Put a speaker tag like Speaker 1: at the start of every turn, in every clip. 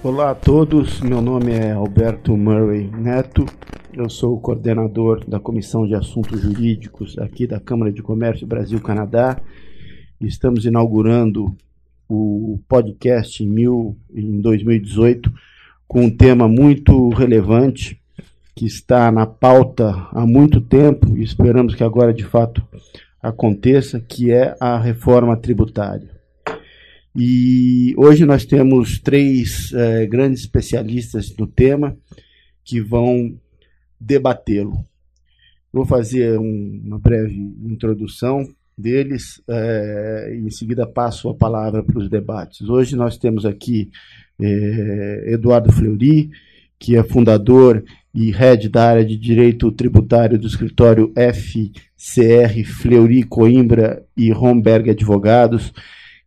Speaker 1: Olá a todos, meu nome é Alberto Murray Neto, eu sou o coordenador da Comissão de Assuntos Jurídicos aqui da Câmara de Comércio Brasil-Canadá. Estamos inaugurando o podcast em, mil, em 2018 com um tema muito relevante que está na pauta há muito tempo e esperamos que agora de fato aconteça, que é a reforma tributária. E hoje nós temos três eh, grandes especialistas no tema que vão debatê-lo. Vou fazer um, uma breve introdução deles eh, e em seguida passo a palavra para os debates. Hoje nós temos aqui eh, Eduardo Fleury, que é fundador e head da área de Direito Tributário do escritório FCR Fleury Coimbra e Romberg Advogados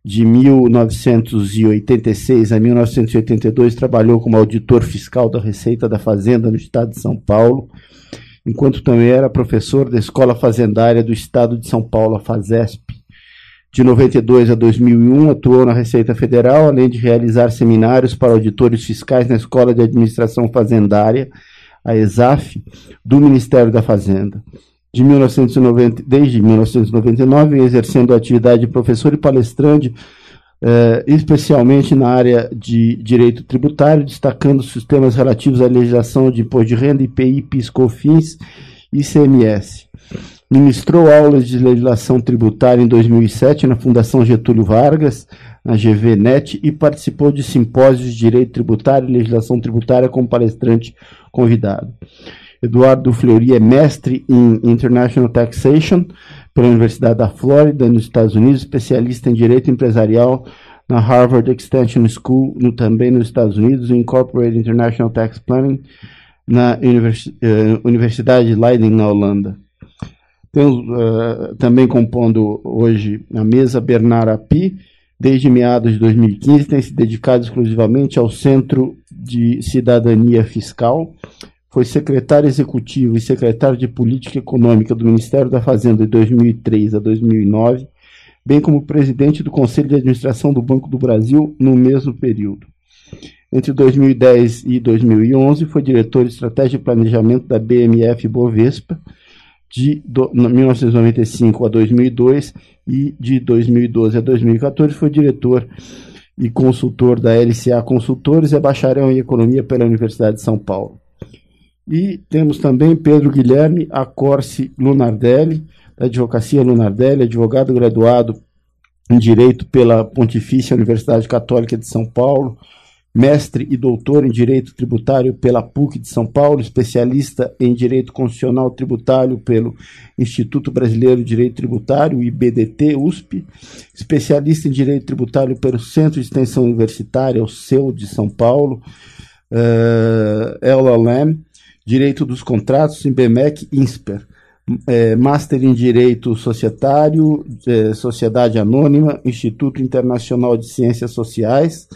Speaker 1: de 1986 a 1982, trabalhou como auditor fiscal da Receita da Fazenda no estado de São Paulo, enquanto também era professor da Escola Fazendária do estado de São Paulo, a FASESP. De 92 a 2001, atuou na Receita Federal, além de realizar seminários para auditores fiscais na Escola de Administração Fazendária, a ESAF, do Ministério da Fazenda de 1990, desde 1999, exercendo a atividade de professor e palestrante, eh, especialmente na área de direito tributário, destacando sistemas relativos à legislação de imposto de renda, IPI, PIS, COFINS e ICMS. Ministrou aulas de legislação tributária em 2007 na Fundação Getúlio Vargas, na GVNet, e participou de simpósios de direito tributário e legislação tributária como palestrante convidado. Eduardo Fleury é mestre em International Taxation pela Universidade da Flórida, nos Estados Unidos, especialista em Direito Empresarial na Harvard Extension School, no, também nos Estados Unidos, e Incorporated International Tax Planning na Univers, uh, Universidade de Leiden, na Holanda. Temos uh, também compondo hoje a mesa Bernard Api, desde meados de 2015, tem se dedicado exclusivamente ao Centro de Cidadania Fiscal, foi secretário executivo e secretário de Política Econômica do Ministério da Fazenda de 2003 a 2009, bem como presidente do Conselho de Administração do Banco do Brasil no mesmo período. Entre 2010 e 2011, foi diretor de Estratégia e Planejamento da BMF Bovespa, de 1995 a 2002 e de 2012 a 2014 foi diretor e consultor da LCA Consultores e é bacharel em Economia pela Universidade de São Paulo. E temos também Pedro Guilherme Acorce Lunardelli, da Advocacia Lunardelli, advogado graduado em Direito pela Pontifícia Universidade Católica de São Paulo, mestre e doutor em Direito Tributário pela PUC de São Paulo, especialista em Direito Constitucional Tributário pelo Instituto Brasileiro de Direito Tributário, IBDT, USP, especialista em Direito Tributário pelo Centro de Extensão Universitária, o de São Paulo, uh, LLM, Direito dos Contratos, em BMEC INSPER. É, Master em Direito Societário, é, Sociedade Anônima, Instituto Internacional de Ciências Sociais,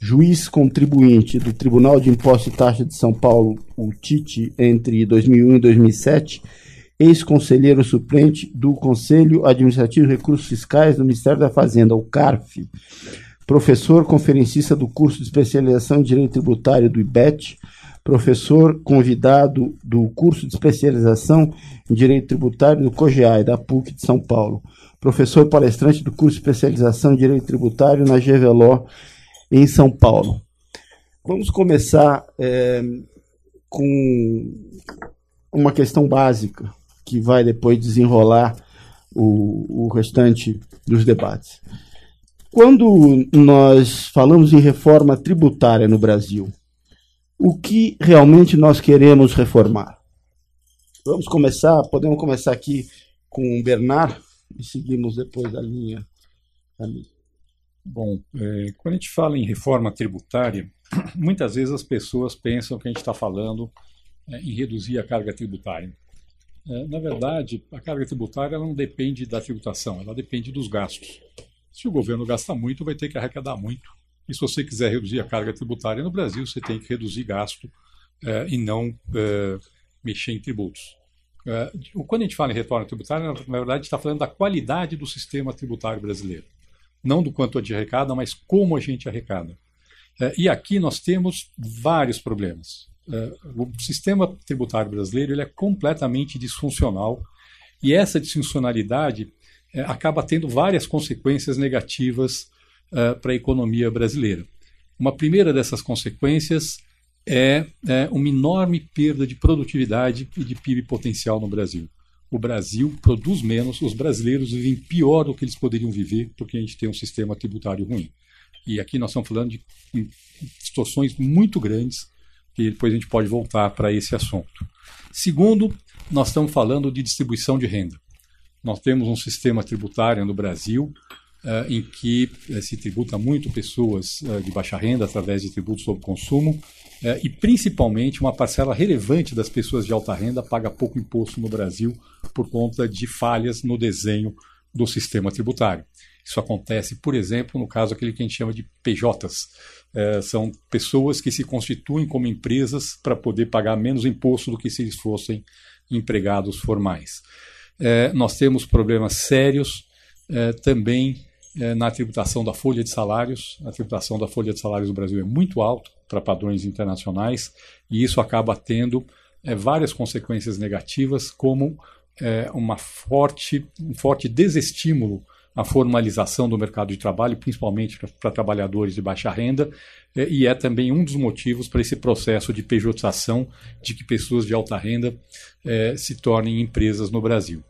Speaker 1: juiz contribuinte do Tribunal de Imposto e Taxa de São Paulo, o TIT, entre 2001 e 2007, ex-conselheiro suplente do Conselho Administrativo de Recursos Fiscais do Ministério da Fazenda, o CARF, professor conferencista do curso de especialização em Direito Tributário do IBET, professor convidado do curso de especialização em Direito Tributário do COGEAI, da PUC de São Paulo, professor palestrante do curso de especialização em Direito Tributário na GVLO, em São Paulo. Vamos começar é, com uma questão básica, que vai depois desenrolar o, o restante dos debates. Quando nós falamos em reforma tributária no Brasil, o que realmente nós queremos reformar. Vamos começar, podemos começar aqui com o Bernard e seguimos depois a linha ali.
Speaker 2: Bom, é, quando a gente fala em reforma tributária, muitas vezes as pessoas pensam que a gente está falando é, em reduzir a carga tributária. É, na verdade, a carga tributária não depende da tributação, ela depende dos gastos. Se o governo gasta muito, vai ter que arrecadar muito. E se você quiser reduzir a carga tributária no Brasil, você tem que reduzir gasto é, e não é, mexer em tributos. É, quando a gente fala em reforma tributária, na verdade, está falando da qualidade do sistema tributário brasileiro. Não do quanto a gente arrecada, mas como a gente arrecada. e aqui nós temos vários problemas. o sistema tributário brasileiro ele é completamente disfuncional e essa disfuncionalidade acaba tendo várias consequências negativas para a economia brasileira. Uma primeira dessas consequências é, é uma enorme perda de produtividade e de PIB potencial no Brasil. O Brasil produz menos, os brasileiros vivem pior do que eles poderiam viver, porque a gente tem um sistema tributário ruim. E aqui nós estamos falando de situações muito grandes, que depois a gente pode voltar para esse assunto. Segundo, nós estamos falando de distribuição de renda. Nós temos um sistema tributário no Brasil uh, em que uh, se tributa muito pessoas uh, de baixa renda através de tributos sobre consumo, e principalmente uma parcela relevante das pessoas de alta renda paga pouco imposto no Brasil por conta de falhas no desenho do sistema tributário. Isso acontece, por exemplo, no caso aquele que a gente chama de PJs. são pessoas que se constituem como empresas para poder pagar menos imposto do que se eles fossem empregados formais. nós temos problemas sérios também é, na tributação da folha de salários. A tributação da folha de salários no Brasil é muito alta para padrões internacionais e isso acaba tendo é, várias consequências negativas, como é, uma forte, um forte desestímulo à formalização do mercado de trabalho, principalmente para trabalhadores de baixa renda, é, e é também um dos motivos para esse processo de pejotização de que pessoas de alta renda é, se tornem empresas no Brasil.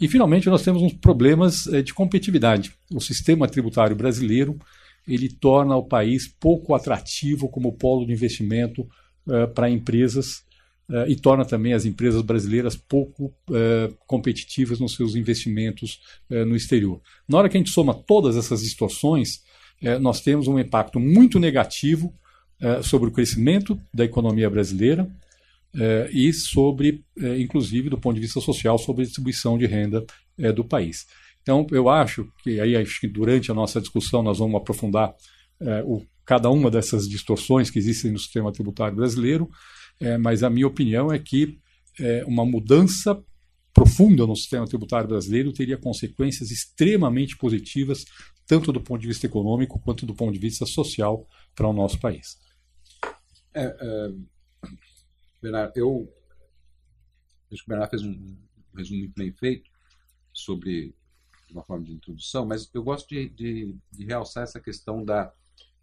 Speaker 2: E, finalmente, nós temos uns problemas eh, de competitividade. O sistema tributário brasileiro ele torna o país pouco atrativo como polo de investimento uh, para empresas uh, e torna também as empresas brasileiras pouco uh, competitivas nos seus investimentos no exterior. Na hora que a gente soma todas essas distorções, nós temos um impacto muito negativo sobre o crescimento da economia brasileira, é, e sobre, é, inclusive, do ponto de vista social, sobre a distribuição de renda é, do país. Então, eu acho que aí acho que durante a nossa discussão nós vamos aprofundar o, cada uma dessas distorções que existem no sistema tributário brasileiro, mas a minha opinião é que uma mudança profunda no sistema tributário brasileiro teria consequências extremamente positivas, tanto do ponto de vista econômico quanto do ponto de vista social para o nosso país.
Speaker 3: É, é Eu acho que o Bernardo fez um resumo muito bem feito sobre uma forma de introdução, mas eu gosto de, de, de realçar essa questão da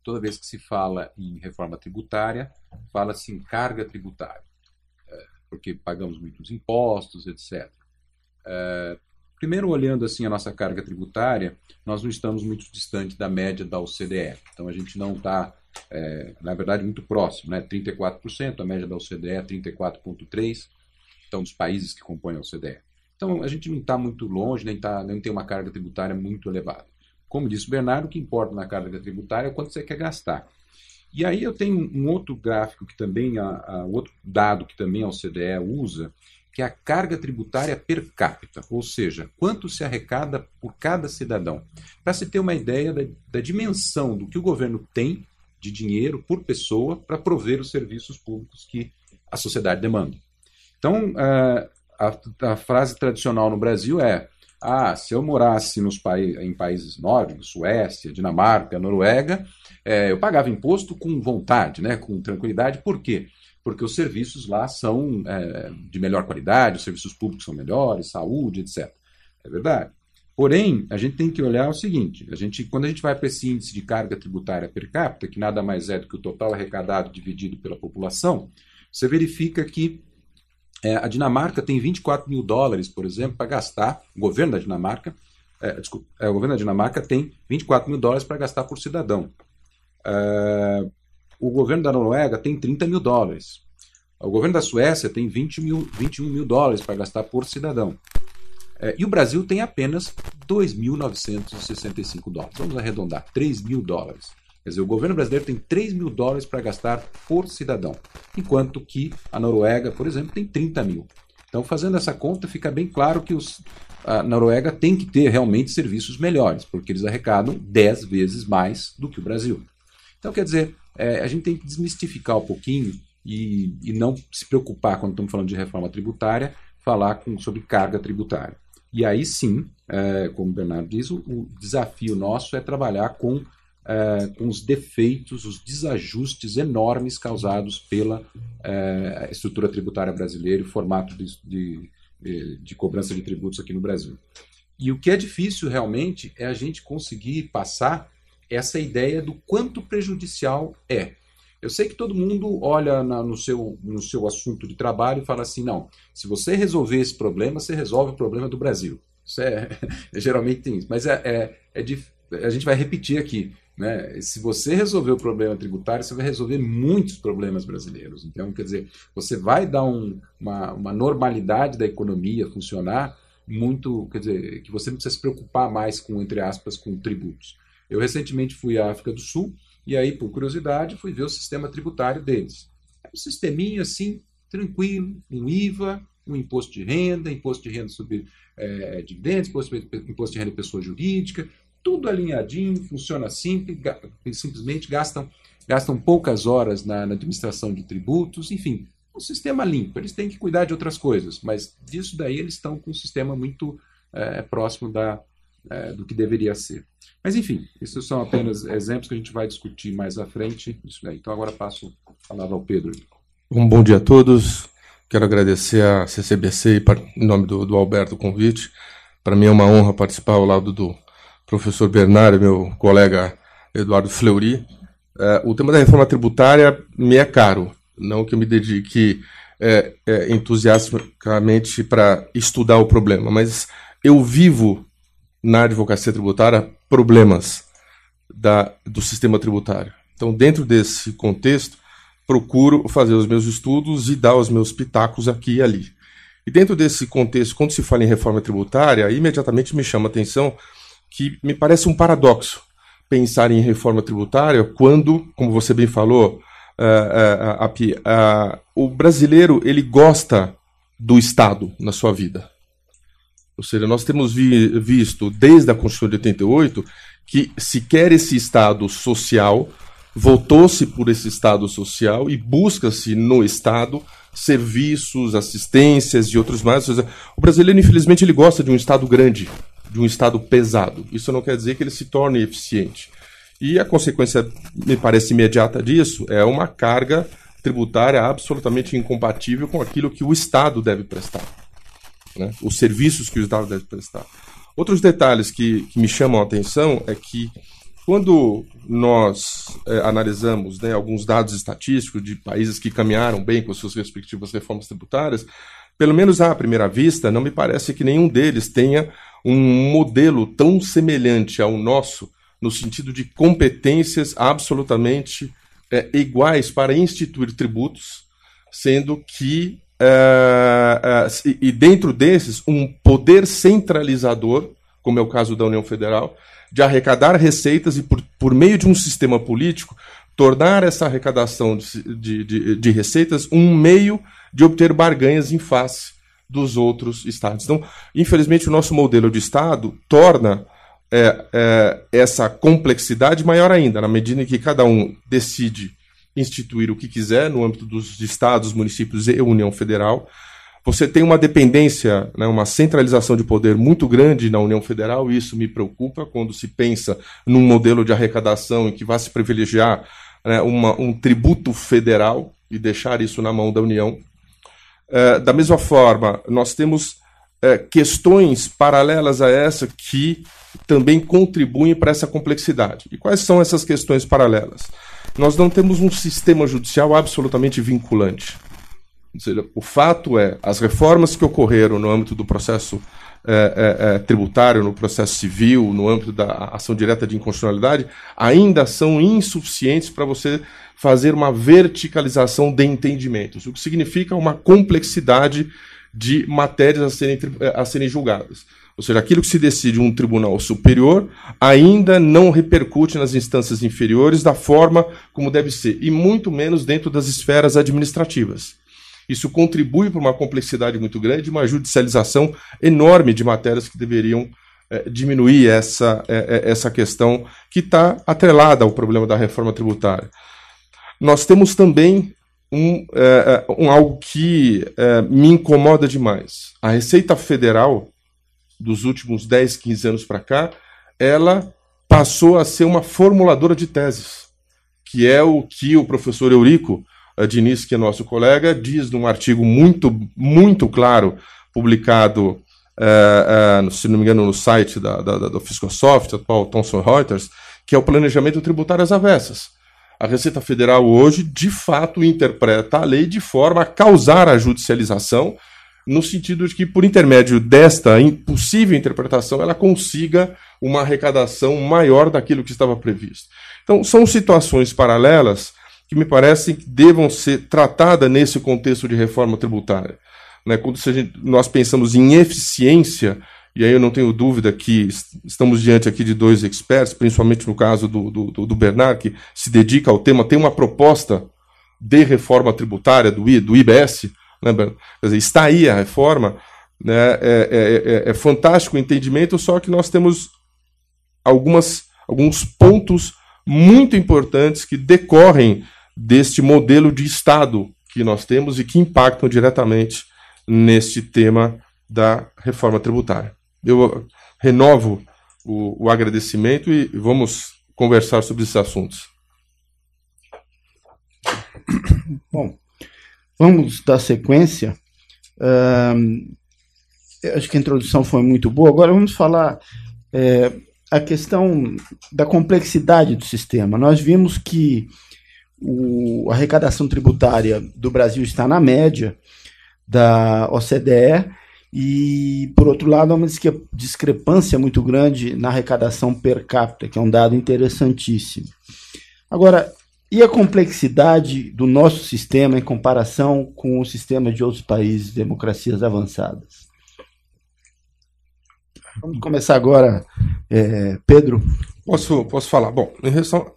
Speaker 3: toda vez que se fala em reforma tributária, fala-se em carga tributária, é, porque pagamos muitos impostos, etc. É, primeiro, olhando assim a nossa carga tributária, nós não estamos muito distante da média da OCDE. Então, a gente não está é, na verdade, muito próximo, né? 34%, a média da OCDE é 34,3%, então, dos países que compõem a OCDE. Então, a gente não está muito longe, nem, tá, nem tem uma carga tributária muito elevada. Como disse o Bernardo, o que importa na carga tributária é quanto você quer gastar. E aí eu tenho um outro gráfico que também, a, a, outro dado que também a OCDE usa, que é a carga tributária per capita, ou seja, quanto se arrecada por cada cidadão. Para se ter uma ideia da, da dimensão do que o governo tem de dinheiro por pessoa para prover os serviços públicos que a sociedade demanda. Então, é, a, a, frase tradicional no Brasil é: ah, se eu morasse nos pa em países nórdicos, Suécia, Dinamarca, Noruega, é, eu pagava imposto com vontade, né, com tranquilidade. Por quê? Porque os serviços lá são é, de melhor qualidade, os serviços públicos são melhores, saúde, etc. É verdade. Porém, a gente tem que olhar o seguinte: a gente, quando a gente vai para esse índice de carga tributária per capita, que nada mais é do que o total arrecadado dividido pela população, você verifica que é, a Dinamarca tem 24 mil dólares, por exemplo, para gastar, o governo da Dinamarca, é, desculpa, é, o governo da Dinamarca tem 24 mil dólares para gastar por cidadão. É, o governo da Noruega tem 30 mil dólares. O governo da Suécia tem 20 mil, 21 mil dólares para gastar por cidadão. É, e o Brasil tem apenas 2.965 dólares. Vamos arredondar, 3 mil dólares. Quer dizer, o governo brasileiro tem 3 mil dólares para gastar por cidadão, enquanto que a Noruega, por exemplo, tem 30 mil. Então, fazendo essa conta, fica bem claro que os, a Noruega tem que ter realmente serviços melhores, porque eles arrecadam 10 vezes mais do que o Brasil. Então, quer dizer, é, a gente tem que desmistificar um pouquinho e, e não se preocupar, quando estamos falando de reforma tributária, falar com, sobre carga tributária. E aí sim, é, como o Bernardo diz, o, o, desafio nosso é trabalhar com é, com os defeitos, os desajustes enormes causados pela é, estrutura tributária brasileira e o formato de, de, de cobrança de tributos aqui no Brasil. E o que é difícil realmente é a gente conseguir passar essa ideia do quanto prejudicial é. Eu sei que todo mundo olha na, no, seu, no seu assunto de trabalho e fala assim: não, se você resolver esse problema, você resolve o problema do Brasil. Isso é, geralmente tem isso. Mas é, é, é, a gente vai repetir aqui. Né? Se você resolver o problema tributário, você vai resolver muitos problemas brasileiros. Então, quer dizer, você vai dar um, uma, uma normalidade da economia funcionar muito, quer dizer, que você não precisa se preocupar mais com, entre aspas, com tributos. Eu recentemente fui à África do Sul e aí, por curiosidade, fui ver o sistema tributário deles. É um sisteminho assim, tranquilo, um IVA, um imposto de renda, imposto de renda sobre é, dividendos, imposto, imposto de renda pessoa jurídica, tudo alinhadinho, funciona simples, simplesmente gastam, gastam poucas horas na, na administração de tributos, enfim, um sistema limpo. Eles têm que cuidar de outras coisas, mas disso daí eles estão com um sistema muito é, próximo da, é, do que deveria ser. Mas enfim, esses são apenas exemplos que a gente vai discutir mais à frente. Então agora passo a palavra ao Pedro.
Speaker 4: Um bom dia a todos. Quero agradecer a CCBC em nome do, do Alberto o convite. Para mim é uma honra participar ao lado do professor Bernardo, meu colega Eduardo Fleury. É, o tema da reforma tributária me é caro, não que eu me dedique é, é, entusiasticamente para estudar o problema, mas eu vivo na advocacia tributária problemas da, do sistema tributário. Então, dentro desse contexto, procuro fazer os meus estudos e dar os meus pitacos aqui e ali. E dentro desse contexto, quando se fala em reforma tributária, imediatamente me chama a atenção que me parece um paradoxo pensar em reforma tributária quando, como você bem falou, uh, uh, o brasileiro ele gosta do Estado na sua vida. Ou seja, nós temos vi visto desde a Constituição de 88 que se quer esse Estado social, votou-se por esse Estado social e busca-se no Estado serviços, assistências e outros mais. Seja, o brasileiro, infelizmente, ele gosta de um Estado grande, de um Estado pesado. Isso não quer dizer que ele se torne eficiente. E a consequência, me parece imediata disso, é uma carga tributária absolutamente incompatível com aquilo que o Estado deve prestar né? os serviços que o Estado deve prestar. Outros detalhes que, que me chamam a atenção é que quando nós é, analisamos né, alguns dados estatísticos de países que caminharam bem com suas respectivas reformas tributárias, pelo menos à primeira vista, não me parece que nenhum deles tenha um modelo tão semelhante ao nosso, no sentido de competências absolutamente é, iguais para instituir tributos, sendo que é, e dentro desses, um poder centralizador, como é o caso da União Federal, de arrecadar receitas e, por, por meio de um sistema político, tornar essa arrecadação de, de, de receitas um meio de obter barganhas em face dos outros estados. Então, infelizmente, o nosso modelo de Estado torna é, é, essa complexidade maior ainda, na medida em que cada um decide instituir o que quiser no âmbito dos estados, municípios e União Federal. Você tem uma dependência, né, uma centralização de poder muito grande na União Federal, e isso me preocupa quando se pensa num modelo de arrecadação em que vai se privilegiar né, uma, um tributo federal e deixar isso na mão da União. É, da mesma forma, nós temos é, questões paralelas a essa que também contribuem para essa complexidade. E quais são essas questões paralelas? Nós não temos um sistema judicial absolutamente vinculante. Ou seja, o fato é, as reformas que ocorreram no âmbito do processo é, é, tributário, no processo civil, no âmbito da ação direta de inconstitucionalidade, ainda são insuficientes para você fazer uma verticalização de entendimentos, o que significa uma complexidade de matérias a serem, a serem julgadas. Ou seja, aquilo que se decide em um tribunal superior ainda não repercute nas instâncias inferiores da forma como deve ser, e muito menos dentro das esferas administrativas. Isso contribui para uma complexidade muito grande, uma judicialização enorme de matérias que deveriam é, diminuir essa, é, essa questão que está atrelada ao problema da reforma tributária. Nós temos também um, um algo que me incomoda demais. A Receita Federal dos últimos 10, 15 anos para cá, ela passou a ser uma formuladora de teses, que é o que o professor Eurico uh, Diniz, que é nosso colega, diz num artigo muito, muito claro, publicado, uh, uh, se não me engano, no site da, da, da, Fiscosoft, atual Thomson Reuters, que é o planejamento tributário às avessas. A Receita Federal hoje, de fato, interpreta a lei de forma a causar a judicialização, no sentido de que, por intermédio desta impossível interpretação, ela consiga uma arrecadação maior daquilo que estava previsto. Então, são situações paralelas que me parecem que devam ser tratadas nesse contexto de reforma tributária. Né? Quando gente, nós pensamos em eficiência, e aí eu não tenho dúvida que estamos diante aqui de dois experts, principalmente no caso do, do, do Bernard, que se dedica ao tema, tem uma proposta de reforma tributária do, I, do IBS, né, Quer dizer, está aí a reforma, né, é, é, é, é fantástico o entendimento, só que nós temos algumas, alguns pontos muito importantes que decorrem deste modelo de Estado que nós temos e que impactam diretamente neste tema da reforma tributária. Eu renovo o, o agradecimento e vamos conversar sobre esses assuntos.
Speaker 1: Bom, vamos dar sequência. Acho que a introdução foi muito boa. Agora vamos falar é, a questão da complexidade do sistema. Nós vimos que o, a arrecadação tributária do Brasil está na média da OCDE e, por outro lado, há uma discrepância muito grande na arrecadação per capita, que é um dado interessantíssimo. Agora, e a complexidade do nosso sistema em comparação com o sistema de outros países, democracias avançadas? Vamos começar agora, é, Pedro.
Speaker 4: Posso, posso falar? Bom, em relação a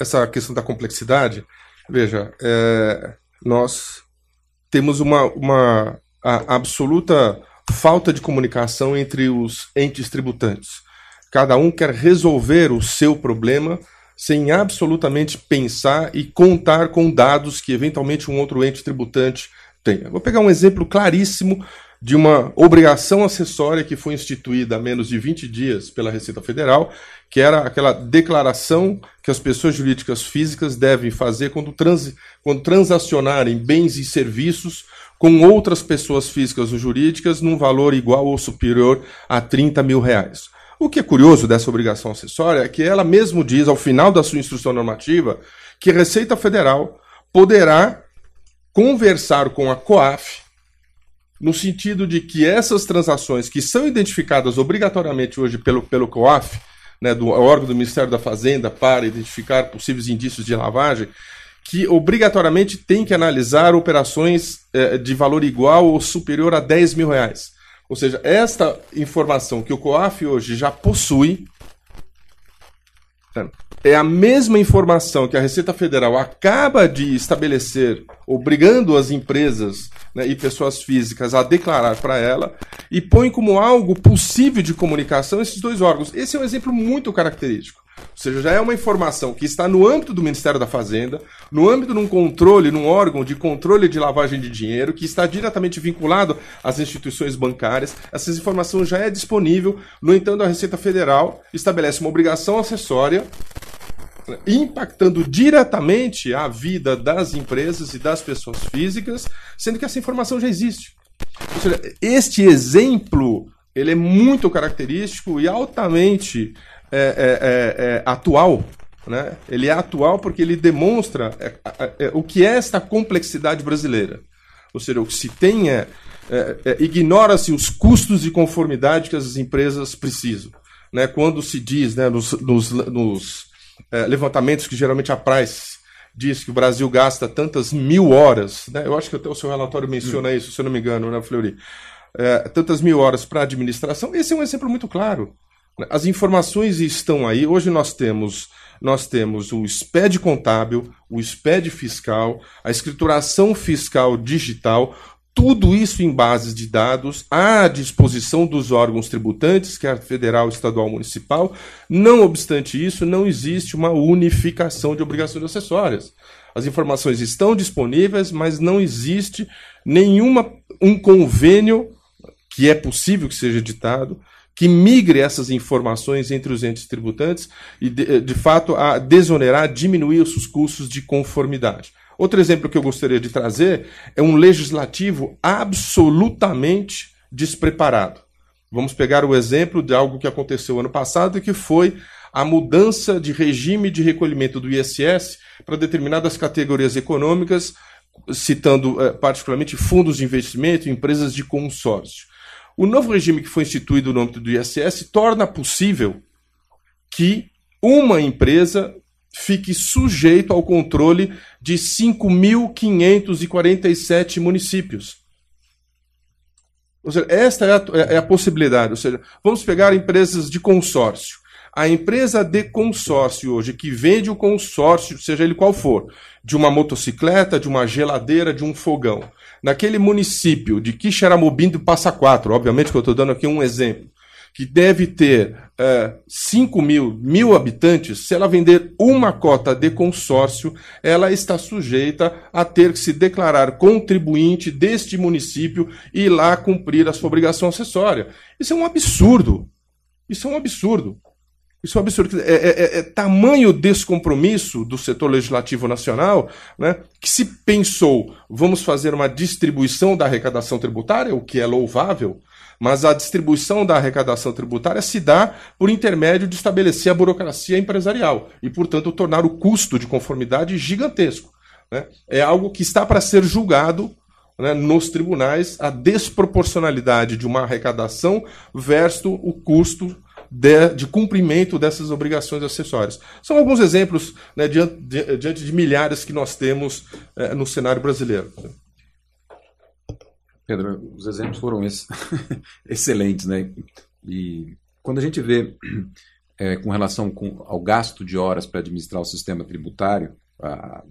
Speaker 4: essa questão da complexidade, veja, é, nós temos uma, uma absoluta falta de comunicação entre os entes tributantes. Cada um quer resolver o seu problema sem absolutamente pensar e contar com dados que eventualmente um outro ente tributante tenha. Vou pegar um exemplo claríssimo de uma obrigação acessória que foi instituída há menos de 20 dias pela Receita Federal, que era aquela declaração que as pessoas jurídicas físicas devem fazer quando, trans, quando transacionarem bens e serviços com outras pessoas físicas ou jurídicas num valor igual ou superior a 30 mil reais. O que é curioso dessa obrigação acessória é que ela mesmo diz, ao final da sua instrução normativa, que a Receita Federal poderá conversar com a COAF no sentido de que essas transações que são identificadas obrigatoriamente hoje pelo, pelo COAF, né, do órgão do Ministério da Fazenda, para identificar possíveis indícios de lavagem, que obrigatoriamente tem que analisar operações eh, de valor igual ou superior a 10 mil reais. Ou seja, esta informação que o COAF hoje já possui, é a mesma informação que a Receita Federal acaba de estabelecer, obrigando as empresas né, e pessoas físicas a declarar para ela, e põe como algo possível de comunicação esses dois órgãos. Esse é um exemplo muito característico. Ou seja, já é uma informação que está no âmbito do Ministério da Fazenda, no âmbito de um controle, num órgão de controle de lavagem de dinheiro, que está diretamente vinculado às instituições bancárias. Essa informação já é disponível, no entanto, a Receita Federal estabelece uma obrigação acessória impactando diretamente a vida das empresas e das pessoas físicas, sendo que essa informação já existe. Ou seja, este exemplo ele é muito característico e altamente é, é, é, é, atual. Né? Ele é atual porque ele demonstra é, é, o que é esta complexidade brasileira. Ou seja, o que se tem é, ignora-se os custos de conformidade que as empresas precisam. Né? Quando se diz né, nos, nos, nos levantamentos que geralmente a Price diz que o Brasil gasta tantas mil horas, né? eu acho que até o seu relatório menciona isso, se eu não me engano, né, Fleury? tantas mil horas para administração. Esse é um exemplo muito claro. As informações estão aí. Hoje nós temos nós temos o SPED contábil, o SPED fiscal, a escrituração fiscal digital, tudo isso em bases de dados à disposição dos órgãos tributantes, quer federal, estadual, municipal. Não obstante isso, não existe uma unificação de obrigações acessórias. As informações estão disponíveis, mas não existe nenhuma um convênio que é possível que seja editado que migre essas informações entre os entes tributantes e, de, de fato, a desonerar, diminuir os custos de conformidade. Outro exemplo que eu gostaria de trazer é um legislativo absolutamente despreparado. Vamos pegar o exemplo de algo que aconteceu ano passado, que foi a mudança de regime de recolhimento do ISS para determinadas categorias econômicas, citando eh, particularmente fundos de investimento e empresas de consórcio. O novo regime que foi instituído no âmbito do ISS torna possível que uma empresa fique sujeito ao controle de 5.547 municípios. Ou seja, esta é a, é a, possibilidade. Ou seja, vamos pegar empresas de consórcio. A empresa de consórcio hoje, que vende o consórcio, seja ele qual for, de uma motocicleta, de uma geladeira, de um fogão, naquele município de Quixeramobim do Passa Quatro, obviamente que eu estou dando aqui um exemplo, que deve ter uh, 5 mil, mil habitantes, se ela vender uma cota de consórcio, ela está sujeita a ter que se declarar contribuinte deste município e lá cumprir a sua obrigação acessória. Isso é um absurdo. Isso é um absurdo. Isso é um absurdo. É, é, é, tamanho descompromisso do setor legislativo nacional né, que se pensou, vamos fazer uma distribuição da arrecadação tributária, o que é louvável, mas a distribuição da arrecadação tributária se dá por intermédio de estabelecer a burocracia empresarial e, portanto, tornar o custo de conformidade gigantesco. Né? É algo que está para ser julgado né, nos tribunais a desproporcionalidade de uma arrecadação versus o custo de, de, cumprimento dessas obrigações acessórias. São alguns exemplos né, diante, de, diante, de, milhares que nós temos é, no cenário brasileiro.
Speaker 3: Pedro, os exemplos foram excelentes, né? E quando a gente vê é, com relação com, ao gasto de horas para administrar o sistema tributário, a,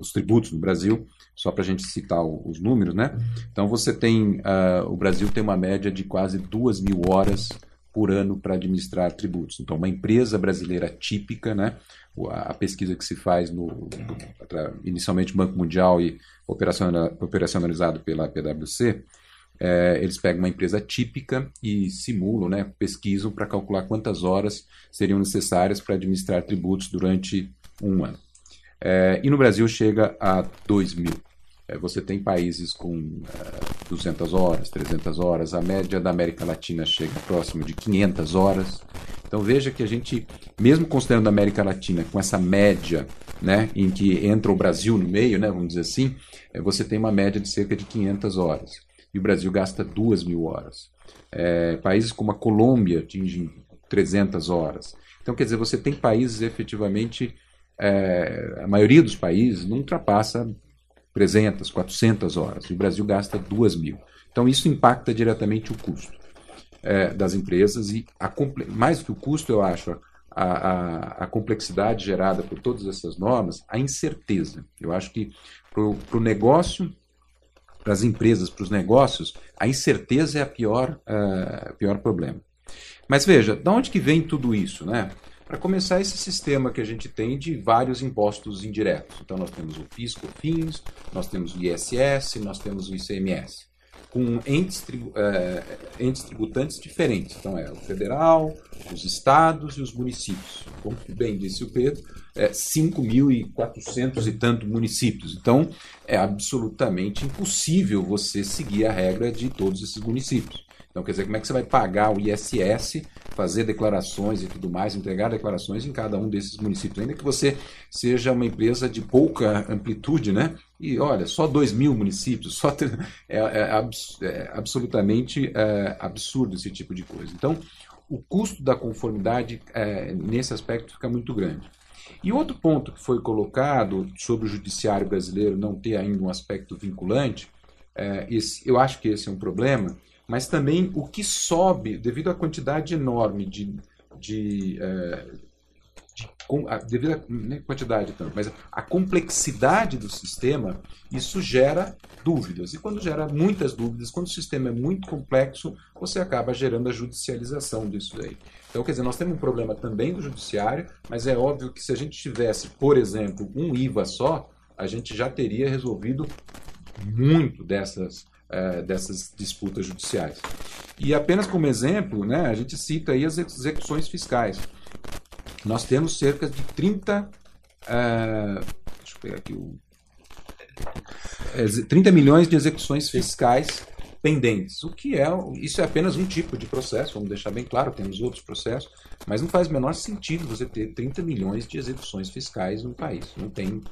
Speaker 3: os tributos no Brasil, só para a gente citar os números, né? Então você tem, uh, o Brasil tem uma média de quase duas mil horas por ano para administrar tributos. Então, uma empresa brasileira típica, né, a pesquisa que se faz no, inicialmente Banco Mundial e operacionalizado pela PwC, é, eles pegam uma empresa típica e simulam, né, pesquisam para calcular quantas horas seriam necessárias para administrar tributos durante um ano. É, e no Brasil chega a 2 mil. É, você tem países com uh, 200 horas, 300 horas, a média da América Latina chega próximo de 500 horas. Então veja que a gente, mesmo considerando a América Latina com essa média, né, em que entra o Brasil no meio, né, vamos dizer assim, é, você tem uma média de cerca de 500 horas. E o Brasil gasta 2 mil horas. É, países como a Colômbia atingem 300 horas. Então, quer dizer, você tem países efetivamente, é, a maioria dos países não ultrapassa 300, 400 horas. E o Brasil gasta 2 mil. Então, isso impacta diretamente o custo é, das empresas e, a, mais do que o custo, eu acho, a, a, a, complexidade gerada por todas essas normas, a incerteza. Eu acho que para o negócio, para as empresas, para os negócios, a incerteza é a pior, uh, pior problema. Mas veja, de onde que vem tudo isso, né? Para começar, esse sistema que a gente tem de vários impostos indiretos. Então, nós temos o PIS, COFINS, nós temos o ISS, nós temos o ICMS, com entes, tribu é, entes tributantes diferentes. Então, é o federal, os estados e os municípios. Como bem disse o Pedro, é 5.400 e tanto municípios. Então, é absolutamente impossível você seguir a regra de todos esses municípios. Então, quer dizer, como é que você vai pagar o ISS, fazer declarações e tudo mais, entregar declarações em cada um desses municípios, ainda que você seja uma empresa de pouca amplitude, né? E olha, só 2 mil municípios, só é, é, abs é absolutamente é, absurdo esse tipo de coisa. Então, o custo da conformidade é, nesse aspecto fica muito grande. E outro ponto que foi colocado sobre o judiciário brasileiro não ter ainda um aspecto vinculante, é, esse, eu acho que esse é um problema mas também o que sobe devido à quantidade enorme de, de, é, de a, devido à né, quantidade tanto, mas a complexidade do sistema, isso gera dúvidas. E quando gera muitas dúvidas, quando o sistema é muito complexo, você acaba gerando a judicialização disso aí. Então, quer dizer, nós temos um problema também do judiciário, mas é óbvio que se a gente tivesse, por exemplo, um IVA só, a gente já teria resolvido muito dessas é, dessas disputas judiciais. E apenas como exemplo, né, a gente cita aí as execuções fiscais. Nós temos cerca de 30. É, deixa eu pegar aqui o. 30 é, milhões de execuções fiscais pendentes. O que é, isso é apenas um tipo de processo, vamos deixar bem claro, temos outros processos, mas não faz o menor sentido você ter 30 milhões de execuções fiscais no país. Não tem,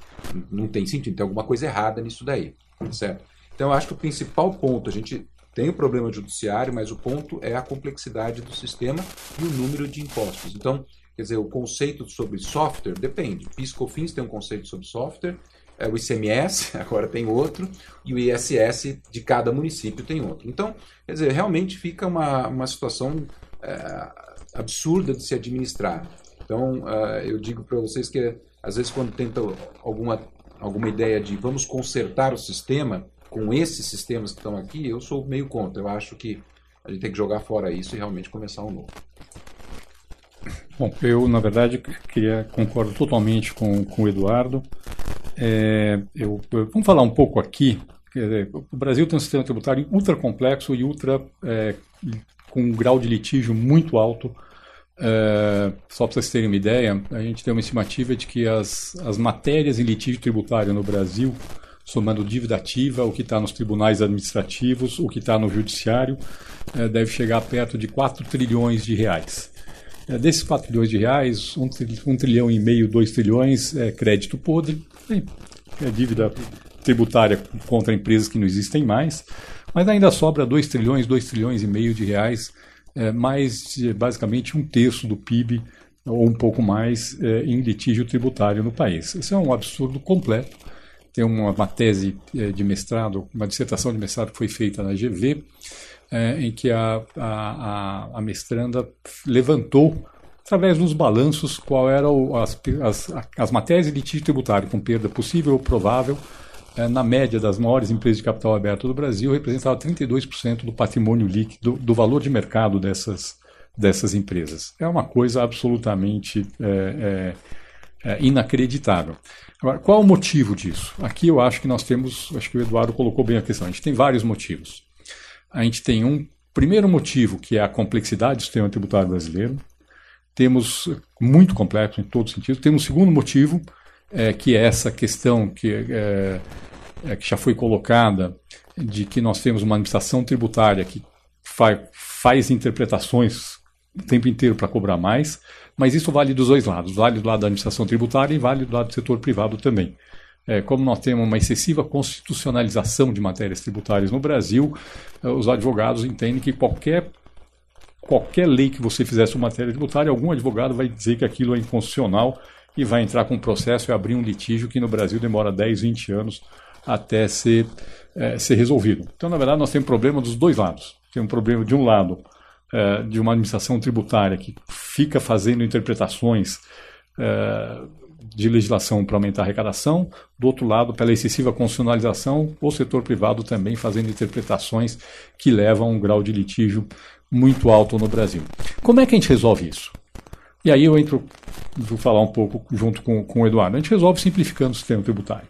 Speaker 3: não tem sentido, tem alguma coisa errada nisso daí, certo? Então acho que o principal ponto, a gente tem o problema judiciário, mas o ponto é a complexidade do sistema e o número de impostos. Então, quer dizer, o conceito sobre software depende. PiscoFins tem um conceito sobre software, é, o ICMS agora tem outro, e o ISS de cada município tem outro. Então, quer dizer, realmente fica uma, uma situação é, absurda de se administrar. Então, uh, eu digo para vocês que, às vezes, quando tenta alguma, alguma ideia de vamos consertar o sistema com esses sistemas que estão aqui, eu sou meio contra. Eu acho que a gente tem que jogar fora isso e realmente começar um novo.
Speaker 2: Bom, eu, na verdade, queria concordo totalmente com, com o Eduardo. É, eu, vamos falar um pouco aqui. O Brasil tem um sistema tributário ultra complexo e ultra é, com um grau de litígio muito alto. É, só para vocês terem uma ideia, a gente tem uma estimativa de que as, as matérias em litígio tributário no Brasil, somando dívida ativa, o que está nos tribunais administrativos, o que está no judiciário, é, deve chegar perto de 4 trilhões de reais. É, desses 4 trilhões de reais, 1 um, um trilhão e meio, 2 trilhões é crédito podre, é dívida tributária contra empresas que não existem mais, mas ainda sobra 2 trilhões, 2 trilhões e meio de reais, é, mais basicamente um terço do PIB ou um pouco mais é, em litígio tributário no país. Isso é um absurdo completo. Tem uma, uma tese é, de mestrado, uma dissertação de mestrado que foi feita na GV, é, em que a, a, a mestranda levantou através dos balanços qual eram as, as, as matérias de litígio tributário com perda possível ou provável, é, na média das maiores empresas de capital aberto do Brasil, representava 32% do patrimônio líquido, do valor de mercado dessas, dessas empresas. É uma coisa absolutamente é, é, é inacreditável. Agora, qual o motivo disso? Aqui eu acho que nós temos, acho que o Eduardo colocou bem a questão, a gente tem vários motivos. A gente tem um primeiro motivo, que é a complexidade do sistema tributário brasileiro, temos muito complexo em todos os sentidos. Temos um segundo motivo, é, que é essa questão que, é, é, que já foi colocada de que nós temos uma administração tributária que fa faz interpretações o tempo inteiro para cobrar mais, mas isso vale dos dois lados, vale do lado da administração tributária e vale do lado do setor privado também. É, como nós temos uma excessiva constitucionalização de matérias tributárias no Brasil, é, os advogados entendem que qualquer qualquer lei que você fizesse uma matéria tributária, algum advogado vai dizer que aquilo é inconstitucional e vai entrar com um processo e abrir um litígio que no Brasil demora 10, 20 anos até ser, é, ser resolvido. Então, na verdade, nós temos um problema dos dois lados. Tem um problema, de um lado, é, de uma administração tributária que fica fazendo interpretações é, de legislação para aumentar a arrecadação, do outro lado, pela excessiva constitucionalização, o setor privado também fazendo interpretações que levam a um grau de litígio muito alto no Brasil. Como é que a gente resolve isso? E aí eu entro, vou falar um pouco junto com, com o Eduardo. A gente resolve simplificando o sistema tributário.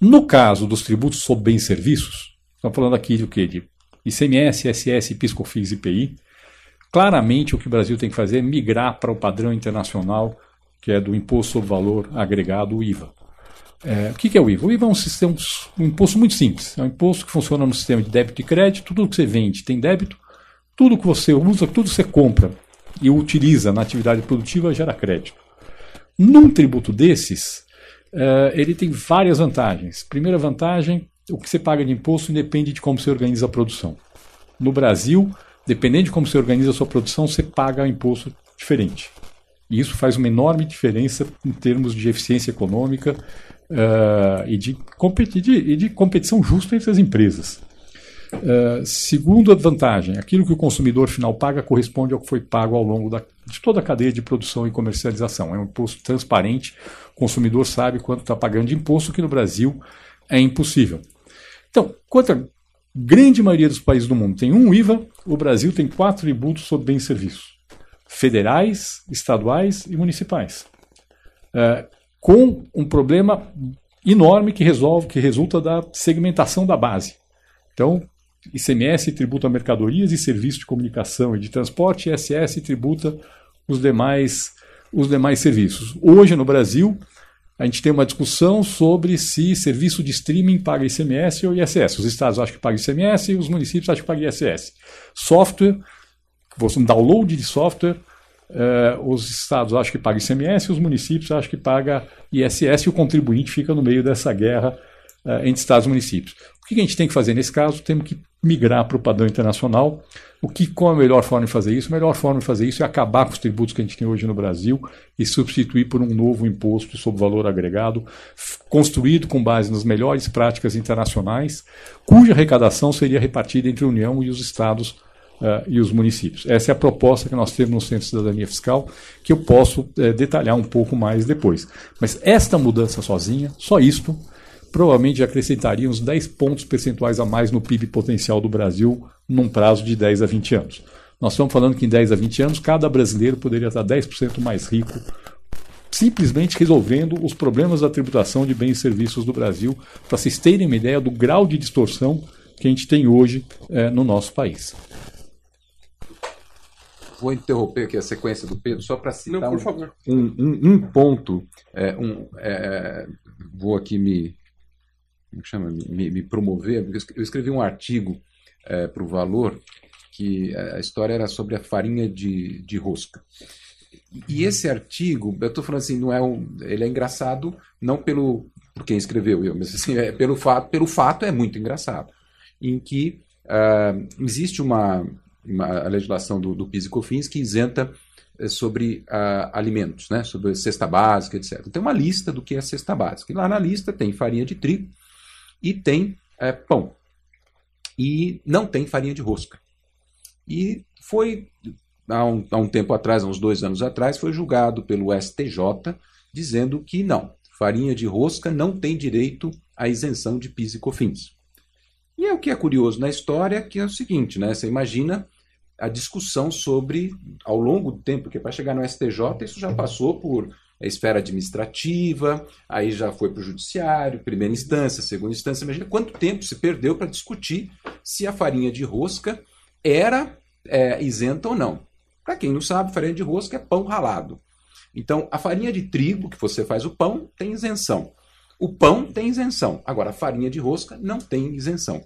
Speaker 2: No caso dos tributos sobre bens e serviços, estamos falando aqui de o quê? De ICMS, ISS, PiscoFins e IPI. Claramente o que o Brasil tem que fazer é migrar para o padrão internacional, que é do Imposto sobre Valor Agregado, o IVA. É, o que é o IVA? O IVA é um, sistema, um imposto muito simples. É um imposto que funciona no sistema de débito e crédito. Tudo que você vende tem débito, tudo que você usa, tudo que você compra e utiliza na atividade produtiva gera crédito. Num tributo desses, uh, ele tem várias vantagens. Primeira vantagem, o que você paga de imposto independe de como você organiza a produção. No Brasil, dependendo de como você organiza a sua produção, você paga imposto diferente. E isso faz uma enorme diferença em termos de eficiência econômica uh, e, de, de, e de competição justa entre as empresas. Uh, segundo a vantagem, aquilo que o consumidor final paga corresponde ao que foi pago ao longo da, de toda a cadeia de produção e comercialização. É um imposto transparente, o consumidor sabe quanto está pagando de imposto, que no Brasil é impossível. Então, quanto grande maioria dos países do mundo tem um IVA, o Brasil tem quatro tributos sobre bens e serviços: federais, estaduais e municipais. Uh, com um problema enorme que resolve, que resulta da segmentação da base. Então, ICMS tributa mercadorias e serviços de comunicação e de transporte, ISS tributa os demais, os demais serviços. Hoje, no Brasil, a gente tem uma discussão sobre se serviço de streaming paga ICMS ou ISS. Os estados acham que paga ICMS e os municípios acham que paga ISS. Software, um download de software, eh, os estados acham que paga ICMS e os municípios acham que paga ISS e o contribuinte fica no meio dessa guerra eh, entre estados e municípios. Que a gente tem que fazer nesse caso? Temos que migrar para o padrão internacional. O que, qual é a melhor forma de fazer isso? A melhor forma de fazer isso é acabar com os tributos que a gente tem hoje no Brasil e substituir por um novo imposto sobre valor agregado, construído com base nas melhores práticas internacionais, cuja arrecadação seria repartida entre a União e os estados uh, e os municípios. Essa é a proposta que nós temos no Centro de Cidadania Fiscal, que eu posso uh, detalhar um pouco mais depois. Mas esta mudança sozinha, só isto, provavelmente acrescentaria uns 10 pontos percentuais a mais no PIB potencial do Brasil num prazo de 10 a 20 anos. Nós estamos falando que em 10 a 20 anos, cada brasileiro poderia estar 10% mais rico, simplesmente resolvendo os problemas da tributação de bens e serviços do Brasil, para vocês terem uma ideia do grau de distorção que a gente tem hoje é, no nosso país.
Speaker 3: Vou interromper aqui a sequência do Pedro, só para citar
Speaker 4: Não,
Speaker 3: um, um, um, um, ponto. É, um, é, vou aqui me, como chama, me, me promover, eu escrevi um artigo é, para o Valor que a história era sobre a farinha de, de rosca. E esse artigo, eu estou falando assim, não é um, ele é engraçado não pelo por quem escreveu eu, mas assim, é pelo fato, pelo fato é muito engraçado, em que uh, existe uma, uma legislação do, do PIS e COFINS que isenta uh, sobre uh, alimentos, né, sobre cesta básica, etc. Tem uma lista do que é cesta básica. E lá na lista tem farinha de trigo, e tem é, pão. E não tem farinha de rosca. E foi, há um, há um tempo atrás, há uns dois anos atrás, foi julgado pelo STJ dizendo que não, farinha de rosca não tem direito à isenção de PIS e COFINS. E é o que é curioso na história, que é o seguinte, né? Você imagina a discussão sobre, ao longo do tempo, porque para chegar no STJ isso já passou por a esfera administrativa, aí já foi para o judiciário, primeira instância, segunda instância. Imagina quanto tempo se perdeu para discutir se a farinha de rosca era é, isenta ou não. Para quem não sabe, farinha de rosca é pão ralado. Então, a farinha de trigo, que você faz o pão, tem isenção. O pão tem isenção. Agora, a farinha de rosca não tem isenção.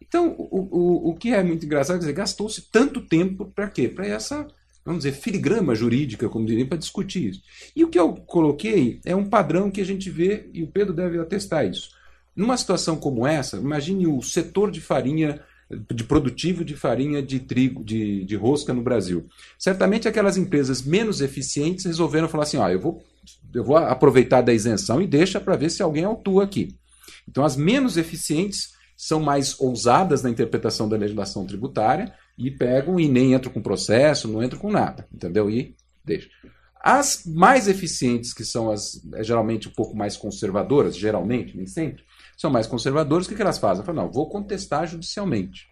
Speaker 3: Então, o, o, o que é muito engraçado, é gastou-se tanto tempo para quê? Para essa vamos dizer, filigrama jurídica, como diriam, para discutir isso. E o que eu coloquei é um padrão que a gente vê, e o Pedro deve atestar isso. Numa situação como essa, imagine o setor de farinha, de produtivo de farinha de trigo, de, de rosca no Brasil. Certamente aquelas empresas menos eficientes resolveram falar assim: ah, eu vou, eu vou aproveitar da isenção e deixa para ver se alguém autua aqui. Então, as menos eficientes são mais ousadas na interpretação da legislação tributária e pegam e nem entram com processo, não entram com nada, entendeu? E deixa. As mais eficientes, que são as é, geralmente um pouco mais conservadoras, geralmente, nem sempre, são mais conservadoras, o que, que elas fazem? Falam, não, vou contestar judicialmente.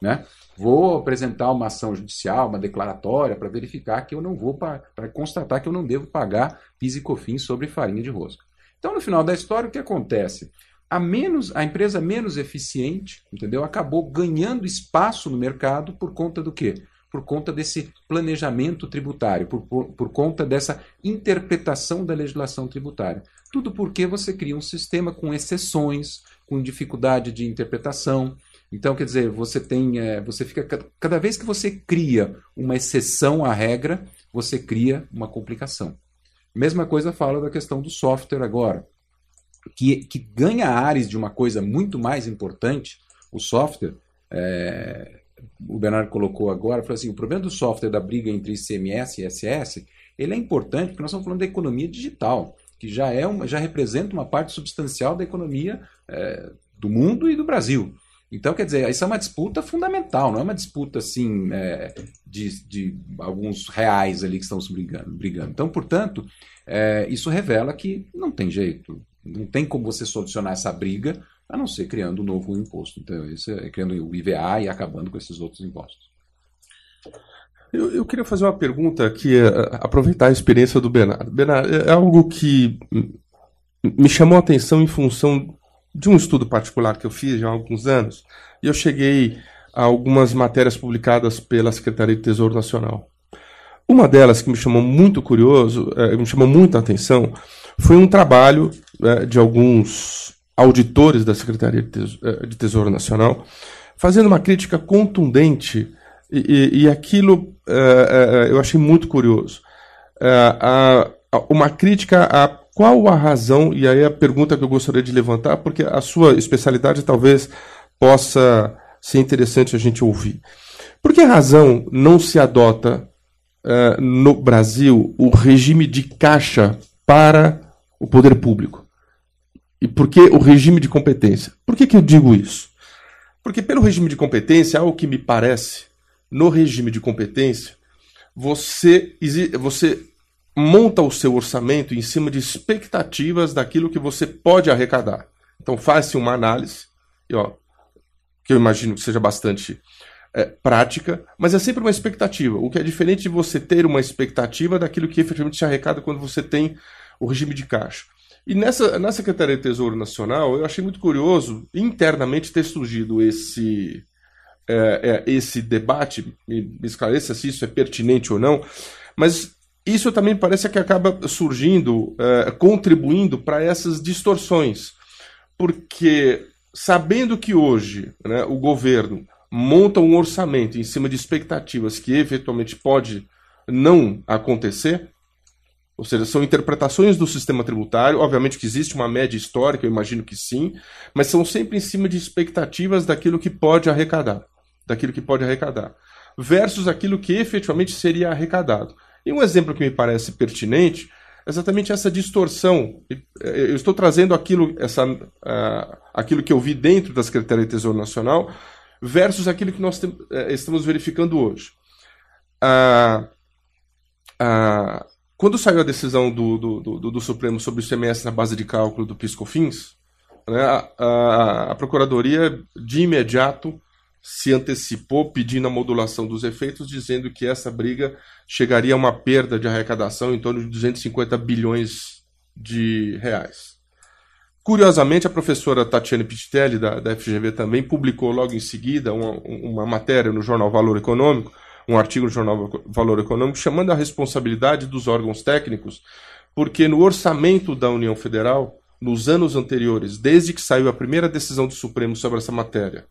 Speaker 3: Né? Vou apresentar uma ação judicial, uma declaratória, para verificar que eu não vou, para constatar que eu não devo pagar PIS COFINS sobre farinha de rosca. Então, no final da história, o que acontece? A menos a empresa menos eficiente, entendeu? Acabou ganhando espaço no mercado por conta do quê? Por conta desse planejamento tributário, por, por, por conta dessa interpretação da legislação tributária. Tudo porque você cria um sistema com exceções, com dificuldade de interpretação. Então, quer dizer, você tem, é, você fica cada vez que você cria uma exceção à regra, você cria uma complicação. Mesma coisa fala da questão do software agora que, que ganha áreas de uma coisa muito mais importante, o software, é, o Bernardo colocou agora, falou assim, o problema do software da briga entre ICMS e ISS, ele é importante porque nós estamos falando da economia digital, que já, é uma, já representa uma parte substancial da economia é, do mundo e do Brasil. Então, quer dizer, isso é uma disputa fundamental, não é uma disputa assim é, de, de, alguns reais ali que estão brigando. brigando. Então, portanto, é, isso revela que não tem jeito. Não tem como você solucionar essa briga a não ser criando um novo imposto. Então, isso é criando o IVA e acabando com esses outros impostos.
Speaker 4: Eu, eu queria fazer uma pergunta que é aproveitar a experiência do Bernardo. Bernardo, é algo que me chamou a atenção em função de um estudo particular que eu fiz já há alguns anos. E eu cheguei a algumas matérias publicadas pela Secretaria de Tesouro Nacional. Uma delas que me chamou muito curioso, eh, me chamou muita atenção, foi um trabalho eh, de alguns auditores da Secretaria de Tesouro Nacional, fazendo uma crítica contundente, e, e, e aquilo eu achei muito curioso. uma crítica a qual a razão, e aí a pergunta que eu gostaria de levantar, porque a sua especialidade talvez possa ser interessante a gente ouvir. Por que razão não se adota no Brasil o regime de caixa para o poder público? E por que o regime de competência? Por que, que eu digo isso? Porque pelo regime de competência, algo que me parece, no regime de competência, você, você monta o seu orçamento em cima de expectativas daquilo que você pode arrecadar. Então faz-se uma análise, ó, que eu imagino que seja bastante é, prática, mas é sempre uma expectativa, o que é diferente de você ter uma expectativa daquilo que efetivamente se arrecada quando você tem o regime de caixa. E nessa, na Secretaria de Tesouro Nacional, eu achei muito curioso internamente ter surgido esse, é, é, esse debate, me, me esclareça se isso é pertinente ou não, mas isso também parece que acaba surgindo, é, contribuindo para essas distorções. Porque sabendo que hoje né, o governo monta um orçamento em cima de expectativas que eventualmente pode não acontecer, ou seja, são interpretações do sistema tributário, obviamente que existe uma média histórica, eu imagino que sim, mas são sempre em cima de expectativas daquilo que pode arrecadar, daquilo que pode arrecadar, versus aquilo que efetivamente seria arrecadado. E um exemplo que me parece pertinente é exatamente essa distorção. Eu estou trazendo aquilo, essa, uh, aquilo que eu vi dentro da Secretaria de Tesouro Nacional versus aquilo que nós uh, estamos verificando hoje. Uh, quando saiu a decisão do, do, do, do, Supremo sobre o ICMS na base de cálculo do PiscoFins, né, a, a, a Procuradoria de imediato se antecipou pedindo a modulação dos efeitos, dizendo que essa briga chegaria a uma perda de arrecadação em torno de 250 bilhões de reais. Curiosamente, a professora Tatiane Pittitelli, da, da FGV, também publicou logo em seguida uma, uma matéria no jornal Valor Econômico, um artigo no jornal Valor Econômico, chamando a responsabilidade dos órgãos técnicos, porque no orçamento da União Federal, nos anos anteriores, desde que saiu a primeira decisão do Supremo sobre essa matéria,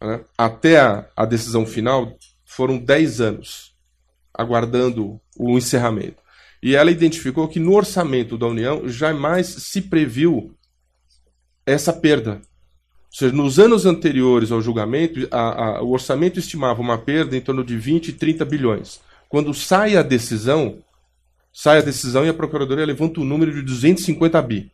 Speaker 4: né, até a, a decisão final, foram 10 anos aguardando o encerramento. E ela identificou que no orçamento da União jamais se previu essa perda. Ou seja, nos anos anteriores ao julgamento, a, a, o orçamento estimava uma perda em torno de 20, 30 bilhões. Quando sai a decisão, sai a decisão e a Procuradoria levanta o número de 250 bi.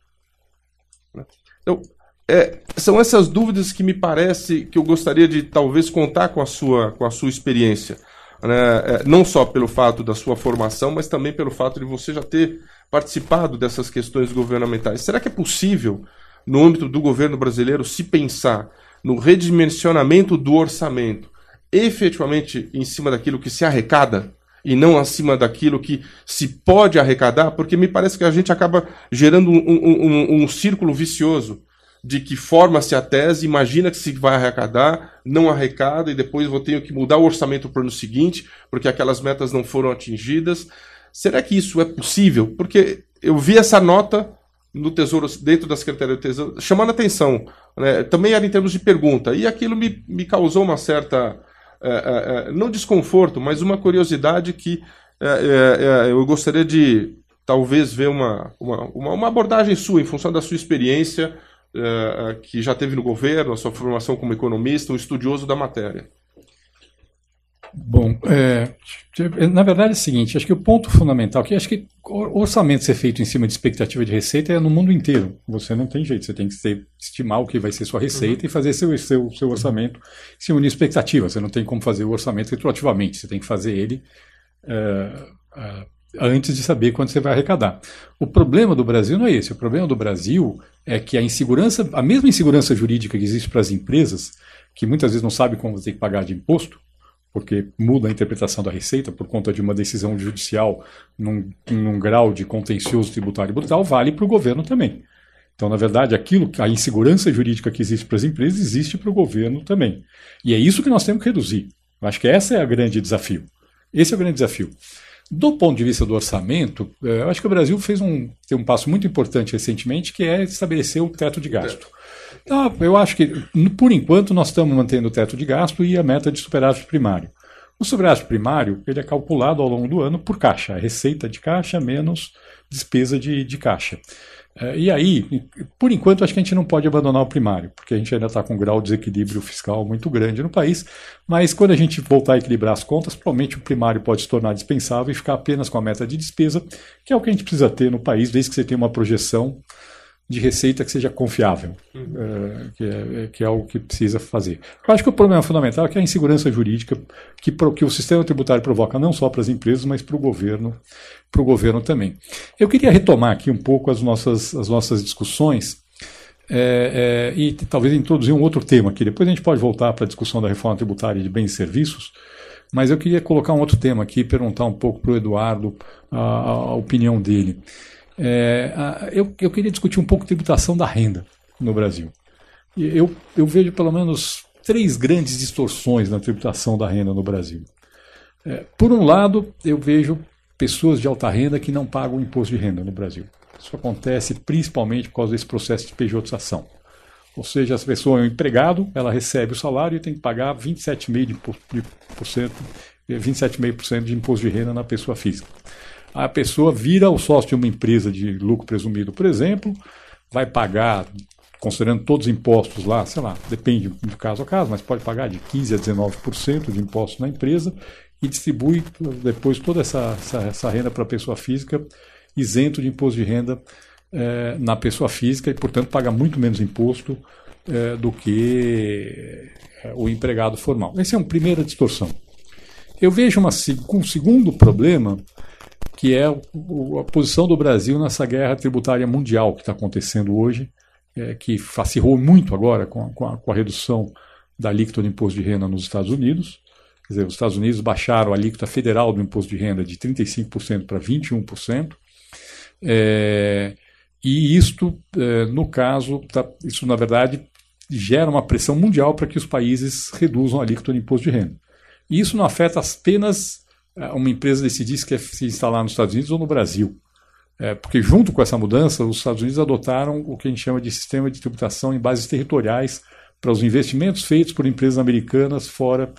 Speaker 4: Então, é, são essas dúvidas que me parece que eu gostaria de talvez contar com a sua, com a sua experiência. Né? É, não só pelo fato da sua formação, mas também pelo fato de você já ter participado dessas questões governamentais. Será que é possível, no âmbito do governo brasileiro, se pensar no redimensionamento do orçamento efetivamente em cima daquilo que se arrecada? e não acima daquilo que se pode arrecadar, porque me parece que a gente acaba gerando um, um, um, um círculo vicioso de que forma-se a tese, imagina que se vai arrecadar, não arrecada, e depois vou ter que mudar o orçamento para o ano seguinte, porque aquelas metas não foram atingidas. Será que isso é possível? Porque eu vi essa nota no Tesouro, dentro da Secretaria do Tesouro, chamando atenção. Né? Também era em termos de pergunta. E aquilo me, me causou uma certa. É, é, não desconforto, mas uma curiosidade que é, eu gostaria de talvez ver uma, uma, uma abordagem sua, em função da sua experiência que já teve no governo, a sua formação como economista, um estudioso da matéria?
Speaker 2: Bom, é, na verdade é o seguinte, acho que o ponto fundamental, que acho que o orçamento ser feito em cima de expectativa de receita é no mundo inteiro. Você não tem jeito, você tem que ser, estimar o que vai ser sua receita uhum. e fazer seu, seu, seu orçamento em cima de expectativa. Você não tem como fazer o orçamento retroativamente, você tem que fazer ele uh, uh, antes de saber quanto você vai arrecadar. O problema do Brasil não é esse. O problema do Brasil é que a insegurança, a mesma insegurança jurídica que existe para as empresas, que muitas vezes não sabem como você tem que pagar de imposto, porque muda a interpretação da receita por conta de uma decisão judicial num, num grau de contencioso tributário brutal, vale para o governo também. Então, na verdade, aquilo, a insegurança jurídica que existe para as empresas existe para o governo também. E é isso que nós temos que reduzir. Eu acho que esse é o grande desafio. Esse é o grande desafio. Do ponto de vista do orçamento, eh, eu acho que o Brasil fez um, tem um passo muito importante recentemente, que é estabelecer o teto de gasto. Então, eu acho que, por enquanto, nós estamos mantendo o teto de gasto e a meta de superávit primário. O superávit primário ele é calculado ao longo do ano por caixa, receita de caixa menos despesa de, de caixa. É, e aí, por enquanto, acho que a gente não pode abandonar o primário, porque a gente ainda está com um grau de desequilíbrio fiscal muito grande no país. Mas quando a gente voltar a equilibrar as contas, provavelmente o primário pode se tornar dispensável e ficar apenas com a meta de despesa, que é o que a gente precisa ter no país, desde que você tenha uma projeção de receita que seja confiável, uhum. é, que, é, que, é, o que precisa fazer. Eu acho que o problema fundamental é que a insegurança jurídica que, que o sistema tributário provoca não só para as empresas, mas para o governo, para o governo também. Eu queria retomar aqui um pouco as nossas, as nossas discussões é, é e talvez introduzir um outro tema aqui. Depois a gente pode voltar para a discussão da reforma tributária de bens e serviços, mas eu queria colocar um outro tema aqui, perguntar um pouco para o Eduardo a, a opinião dele. É, eu, eu queria discutir um pouco tributação da renda no Brasil. Eu, eu vejo pelo menos três grandes distorções na tributação da renda no Brasil. É, por um lado, eu vejo pessoas de alta renda que não pagam imposto de renda no Brasil. Isso acontece principalmente por causa desse processo de pejotização. Ou seja, essa pessoa é um empregado, ela recebe o salário e tem que pagar 27,5% 27,5% de imposto de renda na pessoa física a pessoa vira o sócio de uma empresa de lucro presumido, por exemplo, vai pagar, considerando todos os impostos lá, sei lá, depende de caso a caso, mas pode pagar de 15% a 19% de impostos na empresa e distribui depois toda essa, essa, essa renda para a pessoa física, isento de imposto de renda eh, na pessoa física e, portanto, paga muito menos imposto eh, do que eh, o empregado formal. Essa é uma primeira distorção. Eu vejo uma, um segundo problema que é a posição do Brasil nessa guerra tributária mundial que está acontecendo hoje, é, que acirrou muito agora com a, com, a, com a, redução da alíquota do imposto de renda nos Estados Unidos. Quer dizer, os Estados Unidos baixaram a alíquota federal do imposto de renda de 35% para 21%. É, e isto, é, no caso, tá, isso na verdade gera uma pressão mundial para que os países reduzam a alíquota do imposto de renda. E isso não afeta apenas uma empresa decidisse que é se instalar nos Estados Unidos ou no Brasil. É, porque junto com essa mudança, os Estados Unidos adotaram o que a gente chama de sistema de tributação em bases territoriais para os investimentos feitos por empresas americanas fora,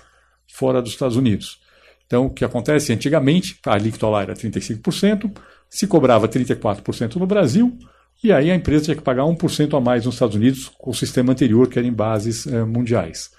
Speaker 2: fora dos Estados Unidos. Então, o que acontece? Antigamente, a alíquota lá era 35%, se cobrava 34% no Brasil, e aí a empresa tinha que pagar 1% a mais nos Estados Unidos com o sistema anterior, que era em bases é, mundiais.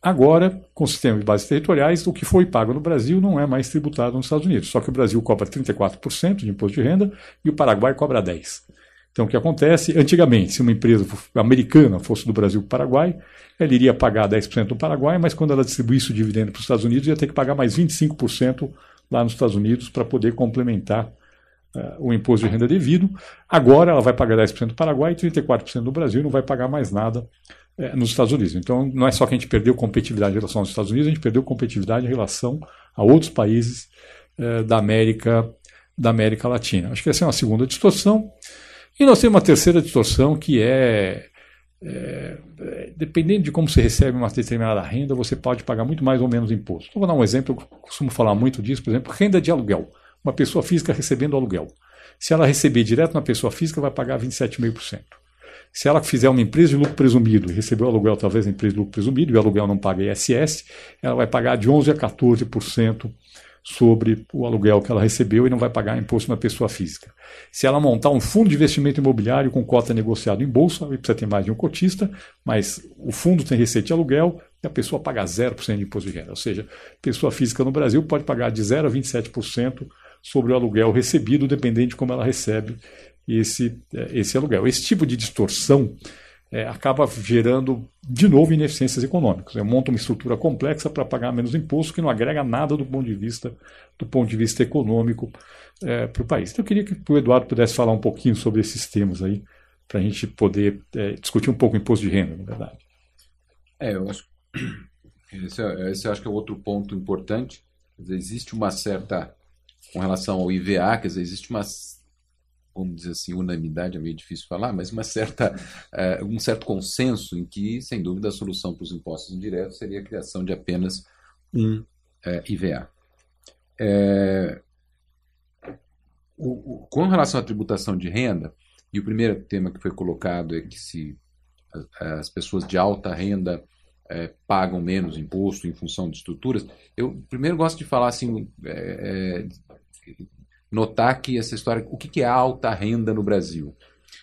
Speaker 2: Agora, com o sistema de bases territoriais, o que foi pago no Brasil não é mais tributado nos Estados Unidos. Só que o Brasil cobra 34% de imposto de renda e o Paraguai cobra 10%. Então, o que acontece? Antigamente, se uma empresa americana fosse do Brasil para o Paraguai, ela iria pagar 10% no Paraguai, mas quando ela distribuísse o dividendo para os Estados Unidos, ia ter que pagar mais 25% lá nos Estados Unidos para poder complementar uh, o imposto de renda devido. Agora, ela vai pagar 10% no Paraguai e 34% no Brasil, não vai pagar mais nada é, nos Estados Unidos. Então, não é só que a gente perdeu competitividade em relação aos Estados Unidos, a gente perdeu competitividade em relação a outros países é, da, América, da América Latina. Acho que essa é uma segunda distorção. E nós temos uma terceira distorção que é, é, é dependendo de como você recebe uma determinada renda, você pode pagar muito mais ou menos imposto. Vou dar um exemplo, eu costumo falar muito disso, por exemplo, renda de aluguel. Uma pessoa física recebendo aluguel. Se ela receber direto na pessoa física, vai pagar 27,5%. Se ela fizer uma empresa de lucro presumido e receber o aluguel através da empresa de lucro presumido, e o aluguel não paga ISS, ela vai pagar de 11% a 14% sobre o aluguel que ela recebeu e não vai pagar imposto na pessoa física. Se ela montar um fundo de investimento imobiliário com cota negociado em bolsa, aí precisa ter mais de um cotista, mas o fundo tem receita de aluguel e a pessoa paga 0% de imposto de renda. Ou seja, pessoa física no Brasil pode pagar de 0% a 27% sobre o aluguel recebido, dependendo de como ela recebe esse, é, esse aluguel. Esse tipo de distorção é, acaba gerando, de novo, ineficiências econômicas. Eu monto uma estrutura complexa para pagar menos imposto que não agrega nada do ponto de vista, do ponto de vista econômico é, para o país. Então, eu queria que o Eduardo pudesse falar um pouquinho sobre esses temas aí, para a gente poder é, discutir um pouco o imposto de renda, na verdade.
Speaker 3: É, eu acho esse, é, esse acho que é outro ponto importante. Existe uma certa, com relação ao IVA, quer dizer, existe uma vamos dizer assim, unanimidade, é meio difícil falar, mas uma certa, uh, um certo consenso em que, sem dúvida, a solução para os impostos indiretos seria a criação de apenas um uh, IVA. É, o, o, com relação à tributação de renda, e o primeiro tema que foi colocado é que se as pessoas de alta renda é, pagam menos imposto em função de estruturas, eu primeiro gosto de falar assim, é, notar que essa história, o que é alta renda no Brasil?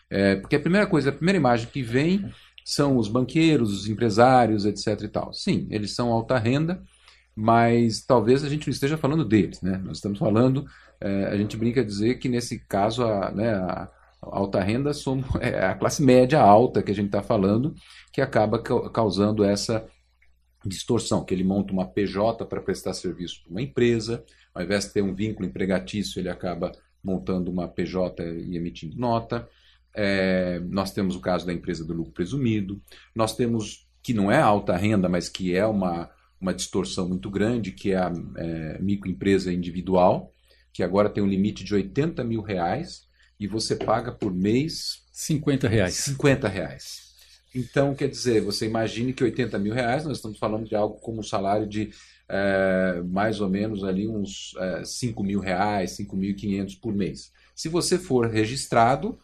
Speaker 3: É, porque a primeira coisa, a primeira imagem que vem são os banqueiros, os empresários, etc. e tal. Sim, eles são alta renda, mas talvez a gente não esteja falando deles, né? Nós estamos falando, é, a gente brinca a dizer que nesse caso a, né, a alta renda somos, é a classe média alta que a gente está falando, que acaba causando essa distorção, que ele monta uma PJ para prestar serviço para uma empresa, ao invés de ter um vínculo empregatício, ele acaba montando uma PJ e emitindo nota. É, nós temos o caso da empresa do lucro presumido. Nós temos, que não é alta renda, mas que é uma, uma distorção muito grande, que é a é, microempresa individual, que agora tem um limite de 80 mil reais e você paga por mês
Speaker 2: 50 reais.
Speaker 3: 50 reais. Então, quer dizer, você imagine que 80 mil reais, nós estamos falando de algo como um salário de é, mais ou menos ali uns é, 5 mil reais, 5.500 por mês. Se você for registrado,